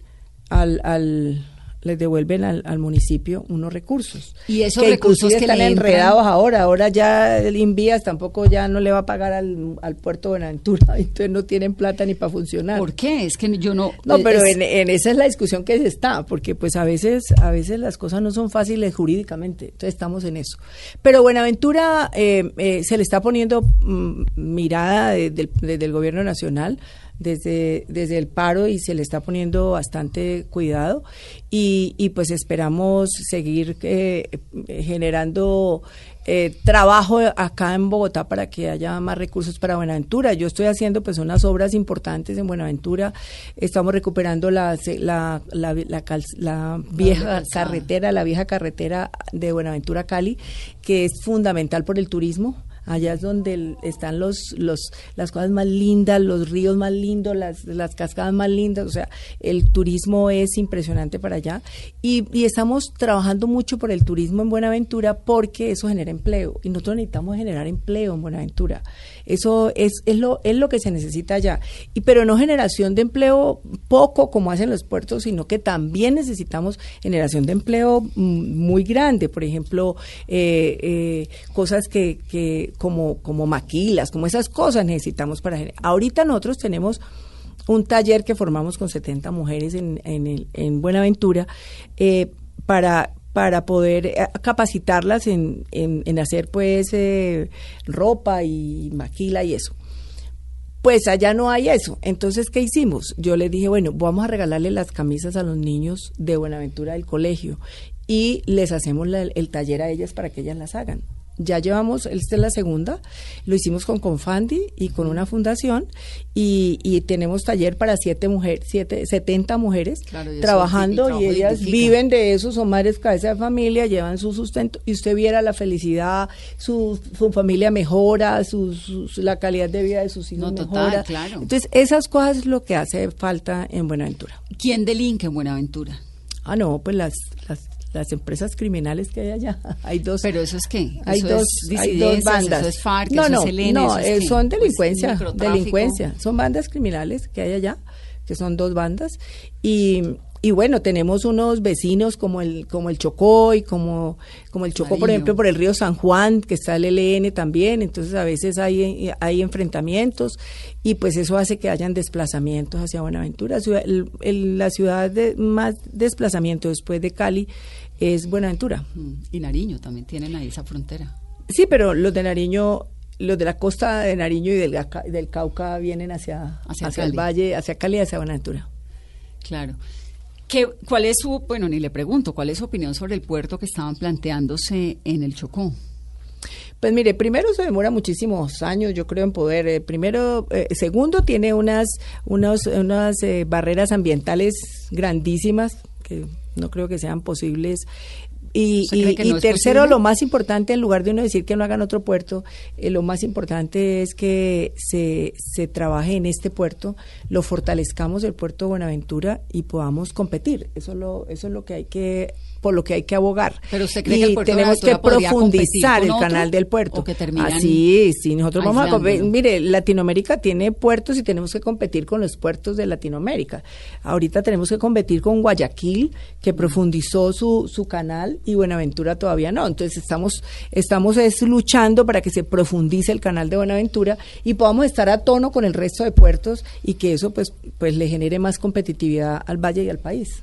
al, al les devuelven al, al, municipio unos recursos. Y esos recursos que están enredados ahora, ahora ya el Invías tampoco ya no le va a pagar al, al puerto de Buenaventura, entonces no tienen plata ni para funcionar. ¿Por qué? Es que yo no No, pero en, en, esa es la discusión que se está, porque pues a veces a veces las cosas no son fáciles jurídicamente, entonces estamos en eso. Pero Buenaventura eh, eh, se le está poniendo mm, mirada desde el gobierno nacional desde, desde el paro y se le está poniendo bastante cuidado y, y pues esperamos seguir eh, generando eh, trabajo acá en Bogotá para que haya más recursos para Buenaventura. Yo estoy haciendo pues unas obras importantes en Buenaventura. Estamos recuperando la, la, la, la vieja carretera, la vieja carretera de Buenaventura Cali, que es fundamental por el turismo Allá es donde están los, los, las cosas más lindas, los ríos más lindos, las, las cascadas más lindas. O sea, el turismo es impresionante para allá. Y, y estamos trabajando mucho por el turismo en Buenaventura porque eso genera empleo. Y nosotros necesitamos generar empleo en Buenaventura. Eso es, es, lo, es lo que se necesita allá. Y, pero no generación de empleo poco como hacen los puertos, sino que también necesitamos generación de empleo mm, muy grande. Por ejemplo, eh, eh, cosas que, que como, como maquilas, como esas cosas necesitamos para... Ahorita nosotros tenemos un taller que formamos con 70 mujeres en, en, en Buenaventura eh, para para poder eh, capacitarlas en, en, hacer pues eh, ropa y maquila y eso. Pues allá no hay eso. Entonces, ¿qué hicimos? Yo les dije, bueno, vamos a regalarle las camisas a los niños de Buenaventura del colegio y les hacemos el taller a ellas para que ellas las hagan ya llevamos, esta es la segunda, lo hicimos con Confandi y con una fundación y, y tenemos taller para siete mujeres, siete, 70 mujeres trabajando y, ellas viven de eso, son madres cabeza de familia, llevan su sustento y usted viera la felicidad, su, su familia mejora, su, la calidad de vida de sus hijos mejora. Entonces, esas cosas es lo que hace falta en Buenaventura. ¿Quién delinque en Buenaventura? Ah, no, pues las, las las empresas criminales que hay allá. Hay dos. Pero eso es qué? Hay, dos, hay dos bandas. Eso es FARC, no, eso no, es no, eh, son delincuencia, delincuencia. Son bandas criminales que hay allá que son dos bandas. Y, y bueno, tenemos unos vecinos como el, como el Chocó y como, como el Chocó, por ejemplo, por el río San Juan, que está el LN también, entonces a veces hay, hay enfrentamientos y pues eso hace que hayan desplazamientos hacia Buenaventura. El- el- la ciudad de más desplazamiento después de Cali es Buenaventura. Mm, Y Nariño también tienen ahí esa frontera. Sí, pero los de Nariño, los de la costa de Nariño y del, del Cauca vienen hacia, Hacia hacia, el valle, hacia Cali y hacia Buenaventura. Claro. ¿Qué, ¿Cuál es su, bueno, ni le pregunto, cuál es su opinión sobre el puerto que estaban planteándose en el Chocó? Pues mire, primero se demora muchísimos años, yo creo, en poder. eh, primero, eh, segundo, tiene unas, unos, unas eh, barreras ambientales grandísimas que no creo que sean posibles. Y, ¿Usted y- tercero, lo más importante, en lugar de uno decir que no hagan otro puerto, eh, lo más importante es que se, se trabaje en este puerto, lo fortalezcamos el puerto de Buenaventura y podamos competir. Eso es lo, eso es lo que hay que por lo que hay que abogar. Pero usted cree y que el puerto de tenemos que profundizar el otro, canal del puerto. que terminan Ah, sí, nosotros vamos a competir. Mire, Latinoamérica tiene puertos y tenemos que competir con los puertos de Latinoamérica. Ahorita tenemos que competir con Guayaquil, que profundizó su, su canal, y Buenaventura todavía no. Entonces estamos, estamos es luchando para que se profundice el canal de Buenaventura y podamos estar a tono con el resto de puertos y que eso pues, pues le genere más competitividad al valle y al país.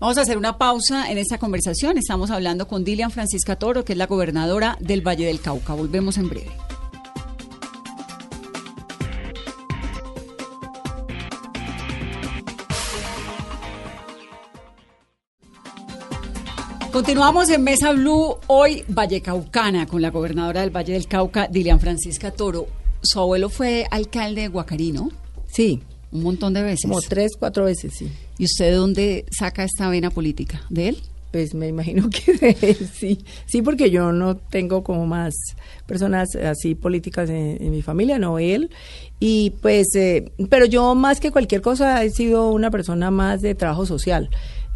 Vamos a hacer una pausa en esta conversación. Estamos hablando con Dilian Francisca Toro, que es la gobernadora del Valle del Cauca. Volvemos en breve. Continuamos en Mesa Blue, hoy Vallecaucana, con la gobernadora del Valle del Cauca, Dilian Francisca Toro. Su abuelo fue alcalde de Guacarí, ¿no? Sí, Un montón de veces. como tres, cuatro veces, sí. ¿Y usted de dónde saca esta vena política? ¿De él? Pues me imagino que de él, sí, sí, porque yo no tengo como más personas así políticas en, en mi familia, no él. Y pues, eh, pero yo más que cualquier cosa he sido una persona más de trabajo social.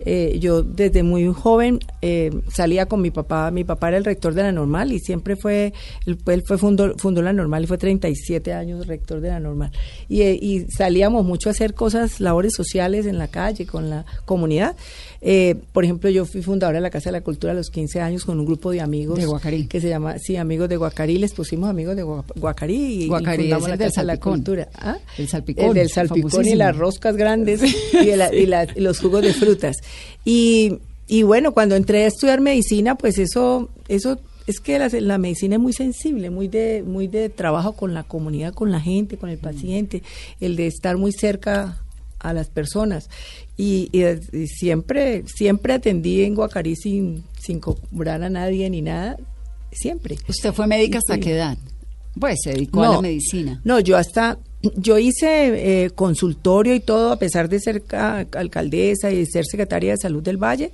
Eh, yo desde muy joven eh, salía con mi papá, mi papá era el rector de la normal y siempre fue, él, fue- fundó, fundó la normal y fue 37 años rector de la normal. Eh, y salíamos mucho a hacer cosas, labores sociales en la calle, con la comunidad. Eh, por ejemplo, yo fui fundadora de la Casa de la Cultura a los 15 años con un grupo de amigos. De Guacarí. Que se llama, sí, amigos de Guacarí, les pusimos amigos de Gua- Guacarí y, y Guacarí fundamos es el la del Casa de la. Cultura. ¿Ah? El salpicón, El del salpicón y las roscas grandes y, la- y la- y los jugos de frutas. Y, y bueno, cuando entré a estudiar medicina, pues eso, eso es que la, la medicina es muy sensible, muy de, muy de trabajo con la comunidad, con la gente, con el paciente, el de estar muy cerca a las personas. Y, y, y siempre, siempre atendí en Guacarí sin, sin cobrar a nadie ni nada, siempre. ¿Usted fue médica hasta Sí. qué edad? Pues se dedicó a la medicina. No, yo hasta, yo hice eh, consultorio y todo, a pesar de ser ca- alcaldesa y ser secretaria de salud del Valle.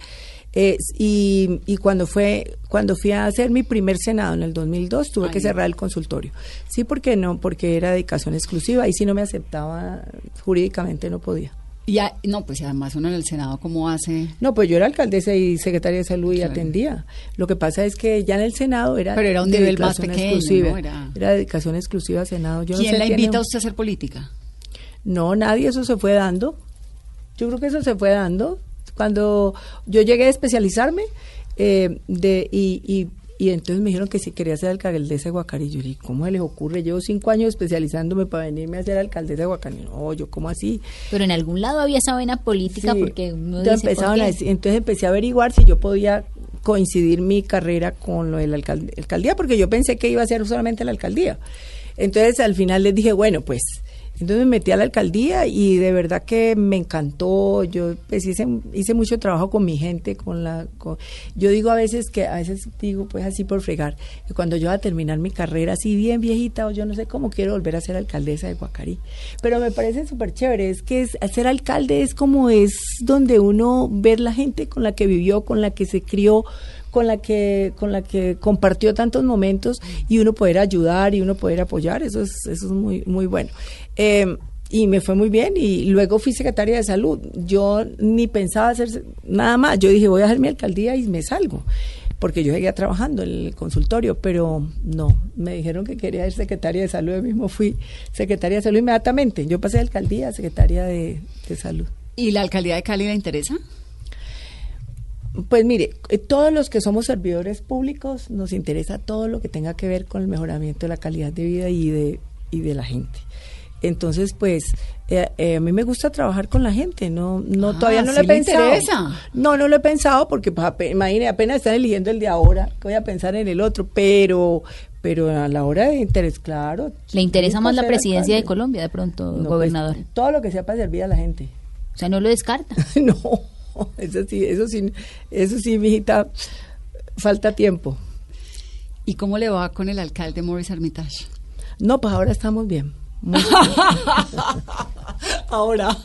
eh, y, y cuando fue cuando fui a hacer mi primer senado en el 2002 tuve Ay, que cerrar el consultorio sí porque no porque era dedicación exclusiva y si no me aceptaba jurídicamente no podía Y ya- no, pues además uno en el Senado, ¿cómo hace? no pues yo era alcaldesa y secretaria de salud y Claro. atendía lo que pasa es que ya en el senado era Pero era un nivel más pequeño, exclusiva. ¿no? Era- Era dedicación exclusiva al senado yo no ¿Quién sé, la tiene- invita a usted a hacer política? No, nadie, eso se fue dando. Yo creo que eso se fue dando. Cuando yo llegué a especializarme, eh, de, y, y, y entonces me dijeron que si quería ser alcaldesa de. Yo dije, ¿cómo se les ocurre? Llevo cinco años especializándome para venirme a ser alcaldesa de Guacarí. No, yo, ¿cómo así? Pero en algún lado había esa vena política Sí. porque uno Entonces dice, ¿por qué? a decir- entonces empecé a averiguar si yo podía coincidir mi carrera con lo de la alcalde- alcaldía, porque yo pensé que iba a ser solamente la alcaldía. Entonces al final les dije, bueno, pues, entonces me metí a la alcaldía y de verdad que me encantó. Yo pues hice, mucho trabajo con mi gente, con la, con- yo digo a veces que, a veces digo pues así por fregar, que cuando yo voy a terminar mi carrera así bien viejita o yo no sé cómo quiero volver a ser alcaldesa de Guacarí. Pero me parece súper chévere, es que es, ser alcalde es como es donde uno ver la gente con la que vivió, con la que se crió, con la que con la que compartió tantos momentos y uno poder ayudar y uno poder apoyar eso es eso es muy muy bueno Eh, y me fue muy bien y luego fui secretaria de salud yo ni pensaba hacer nada más yo dije voy a hacer mi alcaldía y me salgo porque yo seguía trabajando en el consultorio, pero no, me dijeron que quería ser secretaria de salud, yo mismo fui secretaria de salud inmediatamente. Yo pasé de alcaldía a secretaria de, de salud. ¿Y la alcaldía de Cali le interesa? Pues mire, eh, todos los que somos servidores públicos nos interesa todo lo que tenga que ver con el mejoramiento de la calidad de vida y de, y de la gente. Entonces, pues, eh, eh, a mí me gusta trabajar con la gente, no, no Ah, todavía no ¿sí lo he le pensado. interesa? No, no lo he pensado porque, pues, ape- imagine, apenas están eligiendo el de ahora, que voy a pensar en el otro, pero, pero a la hora de interés, claro. ¿Le interesa más la presidencia de. Colombia de pronto, No, pues, gobernador? todo lo que sea para servir a la gente. O sea, no lo descarta. no, eso sí, eso sí, eso sí, mijita, falta tiempo. ¿Y cómo le va con el alcalde Morris Armitage? No, pues ahora estamos bien. Ahora,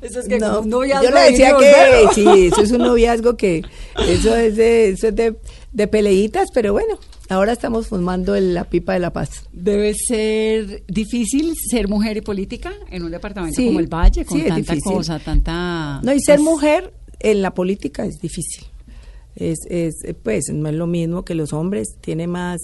eso es que No, un noviazgo yo le de decía que sí, eso es un noviazgo que eso es de, eso es de, de peleitas, pero bueno, ahora estamos fumando el- la pipa de la paz. Debe ser difícil ser mujer y política en un departamento Sí, como el Valle, con sí, tanta cosa, tanta... No, y ser pues, mujer en la política es difícil. Es, es, pues, no es lo mismo que los hombres, tiene más,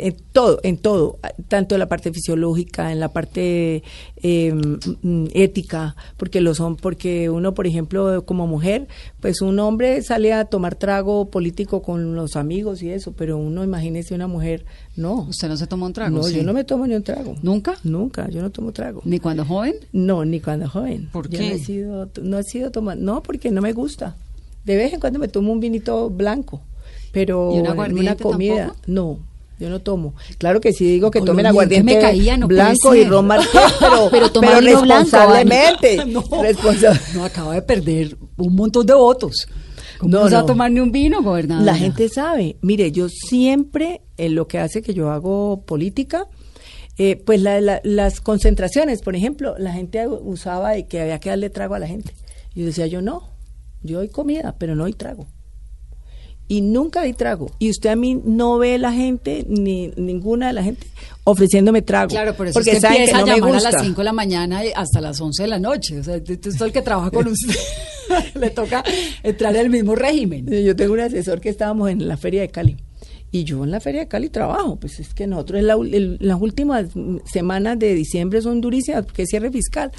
en todo, en todo, tanto en la parte fisiológica, en la parte eh, mm, ética, porque los son, porque uno, por ejemplo, como mujer, pues un hombre sale a tomar trago político con los amigos y eso, pero uno, imagínese una mujer, no. ¿Usted no se tomó un trago? No, sí? yo no me tomo ni un trago. ¿Nunca? Nunca, yo no tomo trago. ¿Ni cuando joven? No, ni cuando joven. ¿Por Yo qué? No he sido, no he sido tomar, no, porque no me gusta. De vez en cuando me tomo un vinito blanco, pero ¿Y un en una comida, tampoco? no. Yo no tomo. Claro que sí digo que tomen Colombiano, aguardiente me caía, no puede blanco y ron marqués, pero, Pero blanco, responsablemente. no, Responsa- no, acaba de perder un montón de votos. ¿Cómo No, no, a tomar ni un vino, gobernador? La gente sabe. Mire, yo siempre, en lo que hace que yo hago política, eh, pues la- la- las concentraciones, por ejemplo, la gente usaba de que había que darle trago a la gente. Y yo decía, yo no, yo doy comida, pero no doy trago. Y nunca di trago. Y usted a mí no ve la gente, ni ninguna de la gente, ofreciéndome trago. Claro, por eso porque usted empieza que no a llamar a las 5 de la mañana y hasta las 11 de la noche. O sea, usted es el que trabaja con usted. Le toca entrar en el mismo régimen. Yo tengo un asesor que estábamos en la Feria de Cali. Y yo en la Feria de Cali trabajo. Pues es que nosotros en la las últimas semanas de diciembre son durísimas porque es cierre fiscal.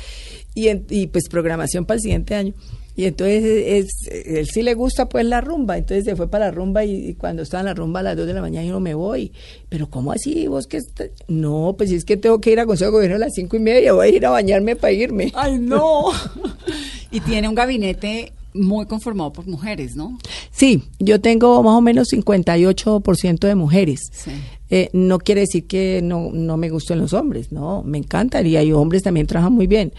Y, en- y pues programación para el siguiente año. Y entonces es, él sí le gusta pues la rumba. Entonces se fue para la rumba y, y cuando estaba en la rumba a las 2 de la mañana yo me voy. Pero ¿cómo así? ¿Vos que No, pues es que tengo que ir a Consejo de Gobierno a las cinco y media. Voy a ir a bañarme para irme. ¡Ay, no! y tiene un gabinete muy conformado por mujeres, ¿no? Sí, yo tengo más o menos 58% de mujeres. Sí. Eh, no quiere decir que no, no me gusten los hombres, no, me encantan y hay hombres también trabajan muy bien,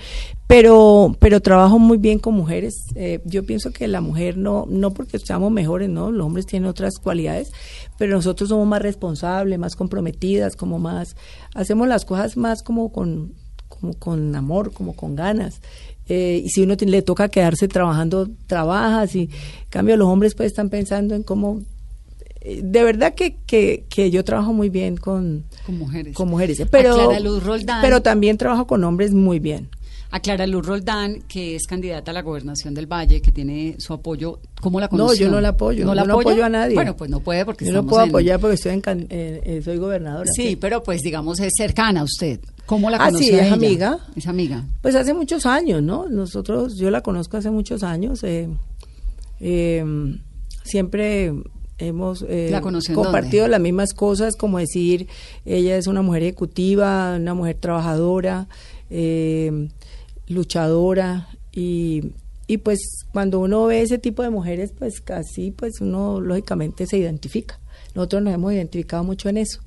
pero, pero trabajo muy bien con mujeres. Eh, yo pienso que la mujer no, no porque seamos mejores, no, los hombres tienen otras cualidades, pero nosotros somos más responsables, más comprometidas, como más, hacemos las cosas más como con, como con amor, como con ganas. Eh, y si uno te- le toca quedarse trabajando, trabajas y en cambio los hombres pues están pensando en cómo eh, de verdad que, que, que yo trabajo muy bien con, Con mujeres. con mujeres, pero, A Clara Luz Roldán. pero también trabajo con hombres muy bien. A Clara Luz Roldán, que es candidata a la gobernación del Valle, que tiene su apoyo. ¿Cómo la No, conoció? yo no la apoyo, ¿No la yo no apoya? apoyo a nadie. Bueno, pues no puede porque Yo no puedo en- apoyar porque estoy en, can- eh, eh, soy gobernadora. Sí, pero pues digamos es cercana a usted. ¿Cómo la Ah, conoció sí, a es ella? amiga. Es amiga. Pues hace muchos años, ¿no? Nosotros, yo la conozco hace muchos años. eh, eh, siempre hemos eh, ¿La conoció en compartido dónde? las mismas cosas, como decir, ella es una mujer ejecutiva, una mujer trabajadora, eh, luchadora y, y pues cuando uno ve ese tipo de mujeres, pues casi, pues uno lógicamente se identifica. Nosotros nos hemos identificado mucho en eso.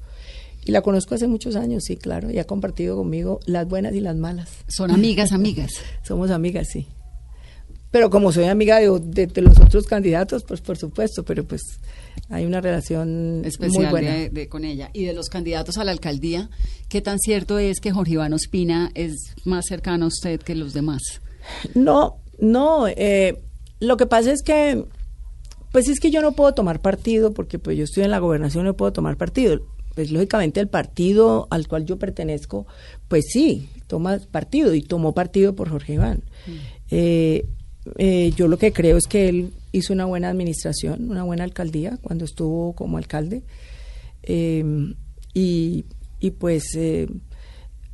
Y la conozco hace muchos años, sí, claro, y ha compartido conmigo las buenas y las malas. Son amigas, amigas. Somos amigas, sí. Pero como soy amiga de, de- de los otros candidatos, pues por supuesto, pero pues hay una relación muy especial buena. de, de- con ella. Y de los candidatos a la alcaldía, ¿qué tan cierto es que Jorge Iván Ospina es más cercano a usted que los demás? No, no, eh, lo que pasa es que, pues es que yo no puedo tomar partido, porque pues yo estoy en la gobernación, no puedo tomar partido. Pues lógicamente el partido al cual yo pertenezco, pues sí, toma partido y tomó partido por Jorge Iván. Eh, eh, yo lo que creo es que él hizo una buena administración, una buena alcaldía cuando estuvo como alcalde. Eh, y, y pues eh,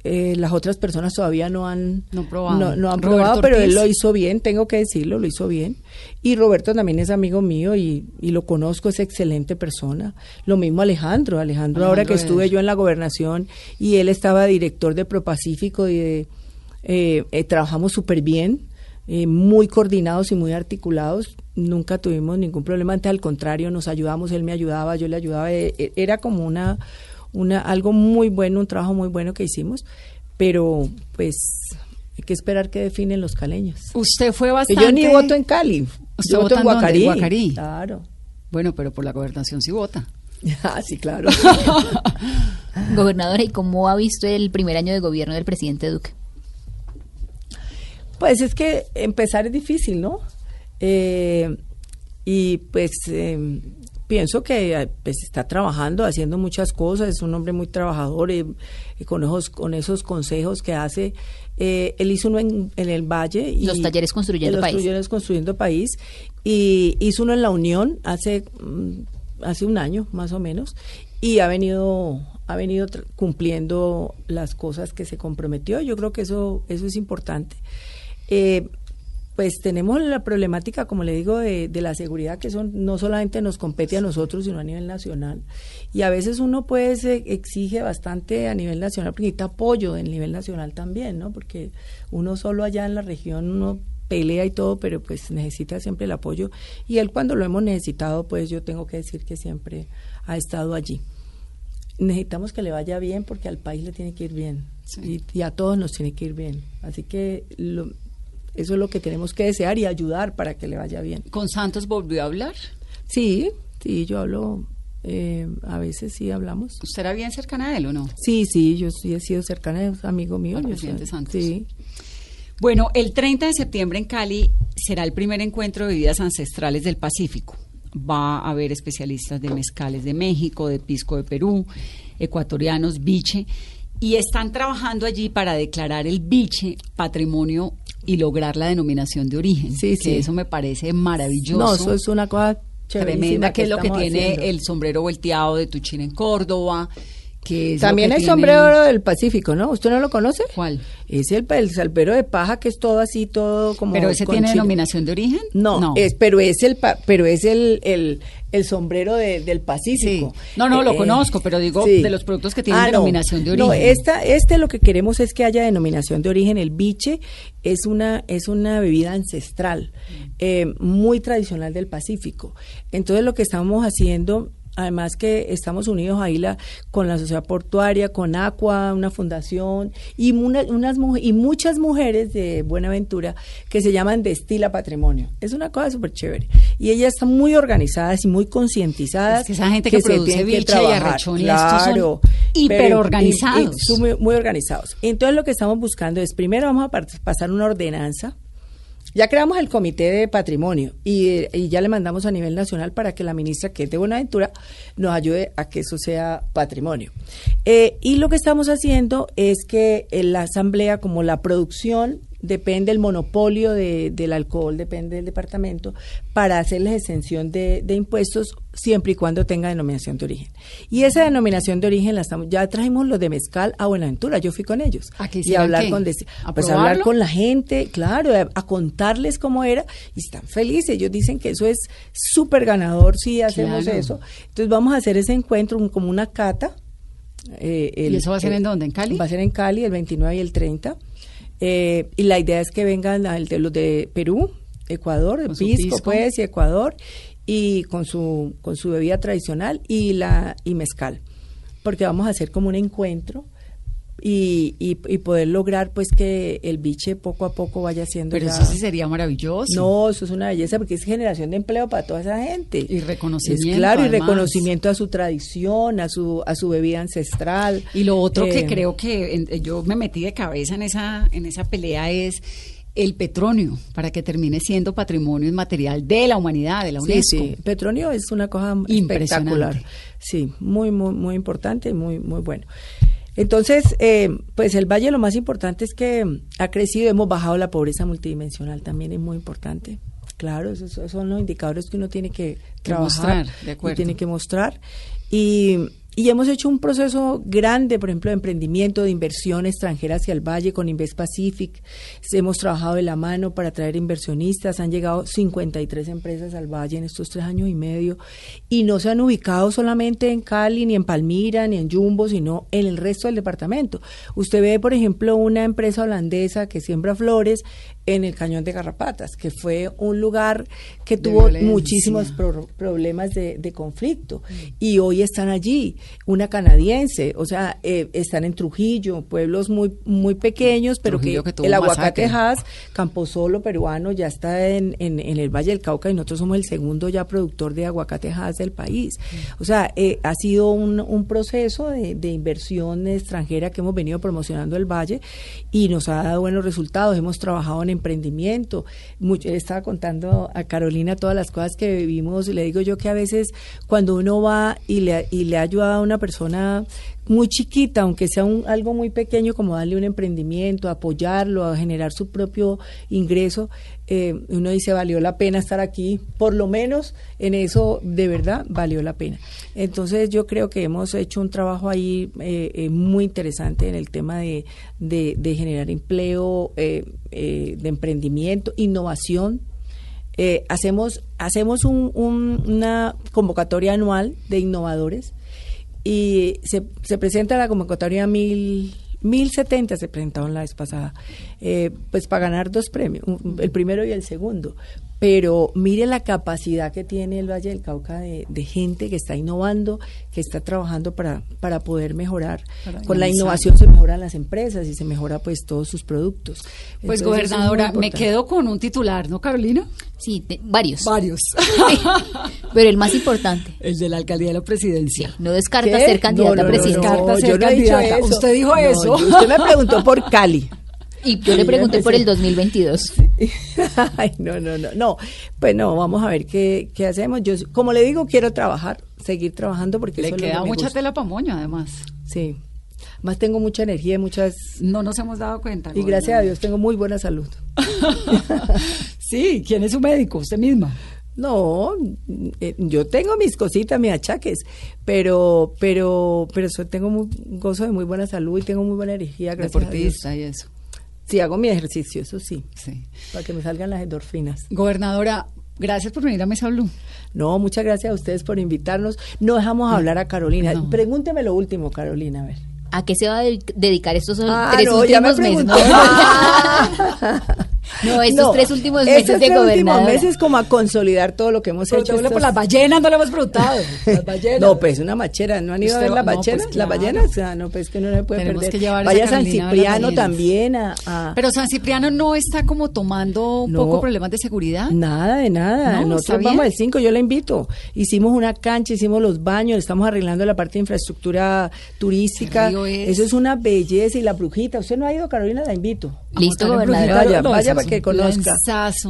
eh, las otras personas todavía no han No probado. no, no han Roberto probado, pero él lo hizo bien, tengo que decirlo, lo hizo bien. Y Roberto también es amigo mío y, y lo conozco, es excelente persona. Lo mismo Alejandro, Alejandro, ahora que estuve es- yo en la gobernación y él estaba director de Propacífico y de, eh, eh, trabajamos súper bien, eh, muy coordinados y muy articulados. Nunca tuvimos ningún problema, antes al contrario, nos ayudamos, él me ayudaba, yo le ayudaba. eh, eh, era como una, una, algo muy bueno, un trabajo muy bueno que hicimos, pero pues hay que esperar que definen los caleños. Usted fue bastante... Yo ni voto en Cali, ¿Usted yo voto en. Guacarí. Claro. Bueno, pero por la gobernación sí vota. Ah, sí, claro. Gobernadora, ¿y cómo ha visto el primer año de gobierno del presidente Duque? Pues es que empezar es difícil, ¿no? Eh, y pues eh, pienso que eh, pues, está trabajando, haciendo muchas cosas, es un hombre muy trabajador y, y con, esos, con esos consejos que hace. Eh, él hizo uno en, en el Valle. Y, Los talleres Construyendo los País. talleres Construyendo País. Y hizo uno en La Unión hace, mm, hace un año, más o menos. Y ha venido ha venido cumpliendo las cosas que se comprometió. Yo creo que eso, eso es importante. Eh, pues tenemos la problemática, como le digo, de, de la seguridad, que son no solamente nos compete a nosotros, sino a nivel nacional. Y a veces uno pues exige bastante a nivel nacional, porque necesita apoyo del nivel nacional también, ¿no? Porque uno solo allá en la región, uno pelea y todo, pero pues necesita siempre el apoyo. Y él cuando lo hemos necesitado, pues yo tengo que decir que siempre ha estado allí. Necesitamos que le vaya bien porque al país le tiene que ir bien Sí. y, y a todos nos tiene que ir bien. Así que lo- eso es lo que tenemos que desear y ayudar para que le vaya bien. ¿Con Santos volvió a hablar? Sí, sí, yo hablo, eh, a veces sí hablamos. ¿Usted era bien cercana a él o no? Sí, sí, yo sí he sido cercana, es amigo mío. Yo presidente soy- Santos. Sí, Bueno, el 30 de septiembre en Cali será el primer encuentro de bebidas ancestrales del Pacífico. Va a haber especialistas de mezcales de México, de pisco de Perú, ecuatorianos, biche, y están trabajando allí para declarar el biche patrimonio y lograr la denominación de origen. Sí, que sí. eso me parece maravilloso. no, eso es una cosa tremenda, que es lo que tiene haciendo. el sombrero volteado de Tuchín en Córdoba, que es También el tiene- sombrero del Pacífico, ¿no? ¿Usted no lo conoce? ¿Cuál? Es el, el salvero de paja que es todo así, todo como... ¿Pero ese tiene chile. denominación de origen? No, Es, pero es el pero es el, el, el sombrero de- del Pacífico. Sí. No, no, lo Eh, conozco, pero digo de los productos que tienen Ah, no. denominación de No, origen. esta, este lo que queremos es que haya denominación de origen. El biche es una, es una bebida ancestral, eh, muy tradicional del Pacífico. Entonces lo que estamos haciendo Además que estamos unidos ahí la, con la sociedad portuaria, con Aqua, una fundación y, una- unas, y muchas mujeres de Buenaventura que se llaman Destila Patrimonio. Es una cosa súper chévere. Y ellas están muy organizadas y muy concientizadas. Es que esa gente que se produce tienen que biche y arrechón Claro. hiperorganizados. muy, muy organizados. Entonces lo que estamos buscando es, primero vamos a pasar una ordenanza ya creamos el comité de patrimonio y, eh, y ya le mandamos a nivel nacional para que la ministra, que es de Buenaventura, nos ayude a que eso sea patrimonio. Eh, y lo que estamos haciendo es que en la asamblea, como la producción depende del monopolio de- del alcohol, depende del departamento, para hacerles exención de, de impuestos siempre y cuando tenga denominación de origen. Y esa denominación de origen la estamos, ya trajimos los de mezcal a Buenaventura, yo fui con ellos. ¿A qué y hablar qué? con des- ¿A pues hablar con la gente, claro, a, a contarles cómo era y están felices. Ellos dicen que eso es súper ganador si hacemos Claro. eso. Entonces vamos a hacer ese encuentro un- como una cata. eh, el- ¿Y eso va a ser el- en dónde? ¿En Cali? Va a ser en Cali el 29 y el 30. Eh, y la idea es que vengan al de los de Perú, Ecuador, su pisco, pisco. pues, y Ecuador, y con su, con su bebida tradicional y la y mezcal. Porque vamos a hacer como un encuentro y, y, y poder lograr pues que el biche poco a poco vaya siendo Pero ya- eso sí sería maravilloso. no, eso es una belleza porque es generación de empleo para toda esa gente. Y reconocimiento, Es claro, y reconocimiento a su tradición, a su a su bebida ancestral. Y lo otro que Eh, creo que en- yo me metí de cabeza en esa, en esa pelea es el petróleo, para que termine siendo patrimonio inmaterial de la humanidad, de la Sí, UNESCO. sí, Petronio es una cosa espectacular. Sí, muy, muy, muy importante y muy, muy bueno. Entonces, eh, pues el Valle lo más importante es que ha crecido, hemos bajado la pobreza multidimensional, también es muy importante. Claro, esos, son los indicadores que uno tiene que, Que trabajar mostrar, de y acuerdo. tiene que mostrar. Y, y hemos hecho un proceso grande, por ejemplo, de emprendimiento, de inversión extranjera hacia el valle con Invest Pacific. Hemos trabajado de la mano para traer inversionistas. Han llegado 53 empresas al valle en estos tres años y medio. Y no se han ubicado solamente en Cali, ni en Palmira, ni en Jumbo, sino en el resto del departamento. Usted ve, por ejemplo, una empresa holandesa que siembra flores en el Cañón de Garrapatas, que fue un lugar que De tuvo violencia. muchísimos pro- problemas de, de conflicto. Y hoy están allí una canadiense o sea eh, están en Trujillo pueblos muy muy pequeños pero Trujillo que, el un aguacate masacre. Hass Camposolo peruano ya está en, en, en el Valle del Cauca y nosotros somos el segundo ya productor de aguacate Hass del país. O sea eh, ha sido un, un proceso de, de inversión extranjera que hemos venido promocionando el Valle y nos ha dado buenos resultados. Hemos trabajado en emprendimiento. Le estaba contando a Carolina todas las cosas que vivimos. Le digo yo que a veces cuando uno va y le, y le ayuda a una persona muy chiquita, aunque sea un, algo muy pequeño como darle un emprendimiento, apoyarlo, a generar su propio ingreso, eh, uno dice valió la pena estar aquí, por lo menos en eso de verdad valió la pena. Entonces yo creo que hemos hecho un trabajo ahí eh, eh, muy interesante en el tema de, de, generar empleo, eh, de emprendimiento, innovación, eh, hacemos hacemos un- una convocatoria anual de innovadores y se, se presenta la convocatoria mil 1070 se presentaron la vez pasada, eh, pues para ganar dos premios, el primero y el segundo. Pero mire la capacidad que tiene el Valle del Cauca de, de gente que está innovando, que está trabajando para, para poder mejorar. Para Con la innovación se mejoran las empresas y se mejora pues todos sus productos. Pues Entonces, gobernadora, me quedo con un titular, ¿no, Carolina? Sí, te- varios. Varios. Pero el más importante, El de la alcaldía de la presidencia. no descarta ¿Qué? ser candidata No, no, a no, presidente. no, yo candidata. Usted dijo No, eso. yo- Usted me preguntó por Cali. Y yo le Sí, pregunté por el 2022. Ay, no, no, no, no. Pues no, vamos a ver qué, qué hacemos. Yo, como le digo, quiero trabajar, seguir trabajando porque Le eso es lo queda que me mucha gusta. tela para moño, además. Sí. Más tengo mucha energía y muchas... No nos hemos dado cuenta. Y gracias a. Dios tengo muy buena salud. sí, ¿quién es su médico? Usted misma. No, eh, yo tengo mis cositas, mis achaques, pero, pero, pero tengo muy, gozo de muy buena salud y tengo muy buena energía, gracias a Dios. Deportista y eso. Sí, hago mi ejercicio, eso sí, Sí. para que me salgan las endorfinas. Gobernadora, gracias por venir a Mesa Blue. No, muchas gracias a ustedes por invitarnos. No dejamos hablar a Carolina. No. Pregúnteme lo último, Carolina, a ver. ¿A qué se va a de- dedicar estos Ah, tres no, ya me últimos meses? preguntó. No, estos tres últimos meses estos de tres últimos gobernadora. meses como a consolidar todo lo que hemos hecho. Preguntémosle por las ballenas, no le hemos preguntado. Las ballenas. No, pues una machera, ¿no han ido a ver las no, pues, ballenas? claro. Las ballenas, o sea, no, pues que no le puede Tenemos perder. que llevar a Vaya a San a Cipriano ballenas. también a... a- Pero San Cipriano no está como tomando un No. poco problemas de seguridad. Nada de nada. No, está Nosotros bien. vamos al 5, yo la invito. Hicimos una cancha, hicimos los baños, estamos arreglando la parte de infraestructura turística. Es. Eso es una belleza y la brujita. Usted no ha ido, Carolina, la invito. Listo, gobernadora. Vaya, vaya para que conozca.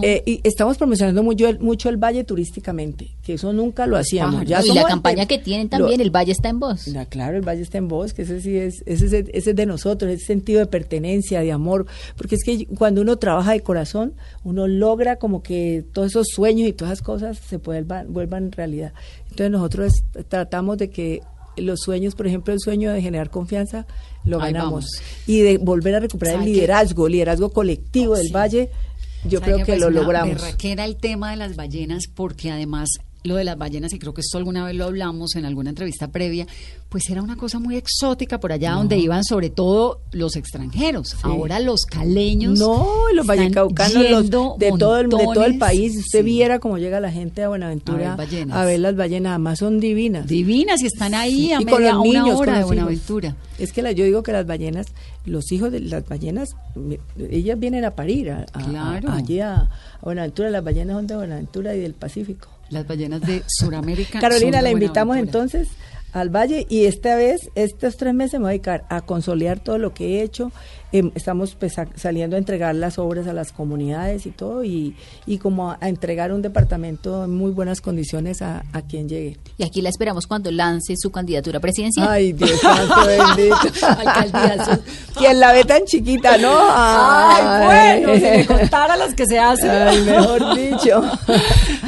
Eh, y estamos promocionando mucho el, mucho el valle turísticamente, que eso nunca lo hacíamos. Ya y la campaña que tienen lo- también, el Valle está en voz. Claro, el Valle está en voz, que ese sí es, ese, es- ese es de nosotros, ese sentido de pertenencia, de amor, porque es que cuando uno trabaja de corazón, uno logra como que todos esos sueños y todas esas cosas se vuelvan realidad. Entonces nosotros tratamos de que los sueños, por ejemplo, el sueño de generar confianza, lo ganamos. Y de volver a recuperar el ¿Sabe qué? liderazgo, liderazgo colectivo del Sí. Valle, yo ¿Sabe creo que Pues lo logramos. berraquera el tema de las ballenas, porque además lo de las ballenas, y creo que esto alguna vez lo hablamos en alguna entrevista previa, pues era una cosa muy exótica por allá donde iban sobre todo los extranjeros. Ahora los caleños. No, los vallecaucanos los- de, todo el, de todo el país. Usted Sí. viera cómo llega la gente a Buenaventura A ver ballenas. a ver las ballenas. Además son divinas. Divinas y están ahí a Y con media una hora con de hijos. Buenaventura. Es que la- yo digo que las ballenas, los hijos de las ballenas, ellas vienen a parir a, a- Claro. a- allí a, a Buenaventura. Las ballenas son de Buenaventura y del Pacífico. Las ballenas de Sudamérica. Carolina, la invitamos entonces al Valle y esta vez, estos tres meses me voy a dedicar a consolidar todo lo que he hecho. Em, estamos pues, a- saliendo a entregar las obras a las comunidades y todo y, y como a, a entregar un departamento en muy buenas condiciones a, a quien llegue. Y aquí la esperamos cuando lance su candidatura presidencial. Ay, Dios santo bendito. Alcaldía. Quien la ve tan chiquita, ¿no? Ay, bueno, si me contara las que se hacen. Ay, mejor dicho.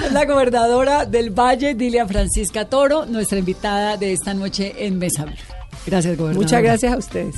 Es la gobernadora del Valle, Dilia Francisca Toro, nuestra invitada de esta noche en Mesa. Gracias, gobernadora. Muchas gracias a ustedes.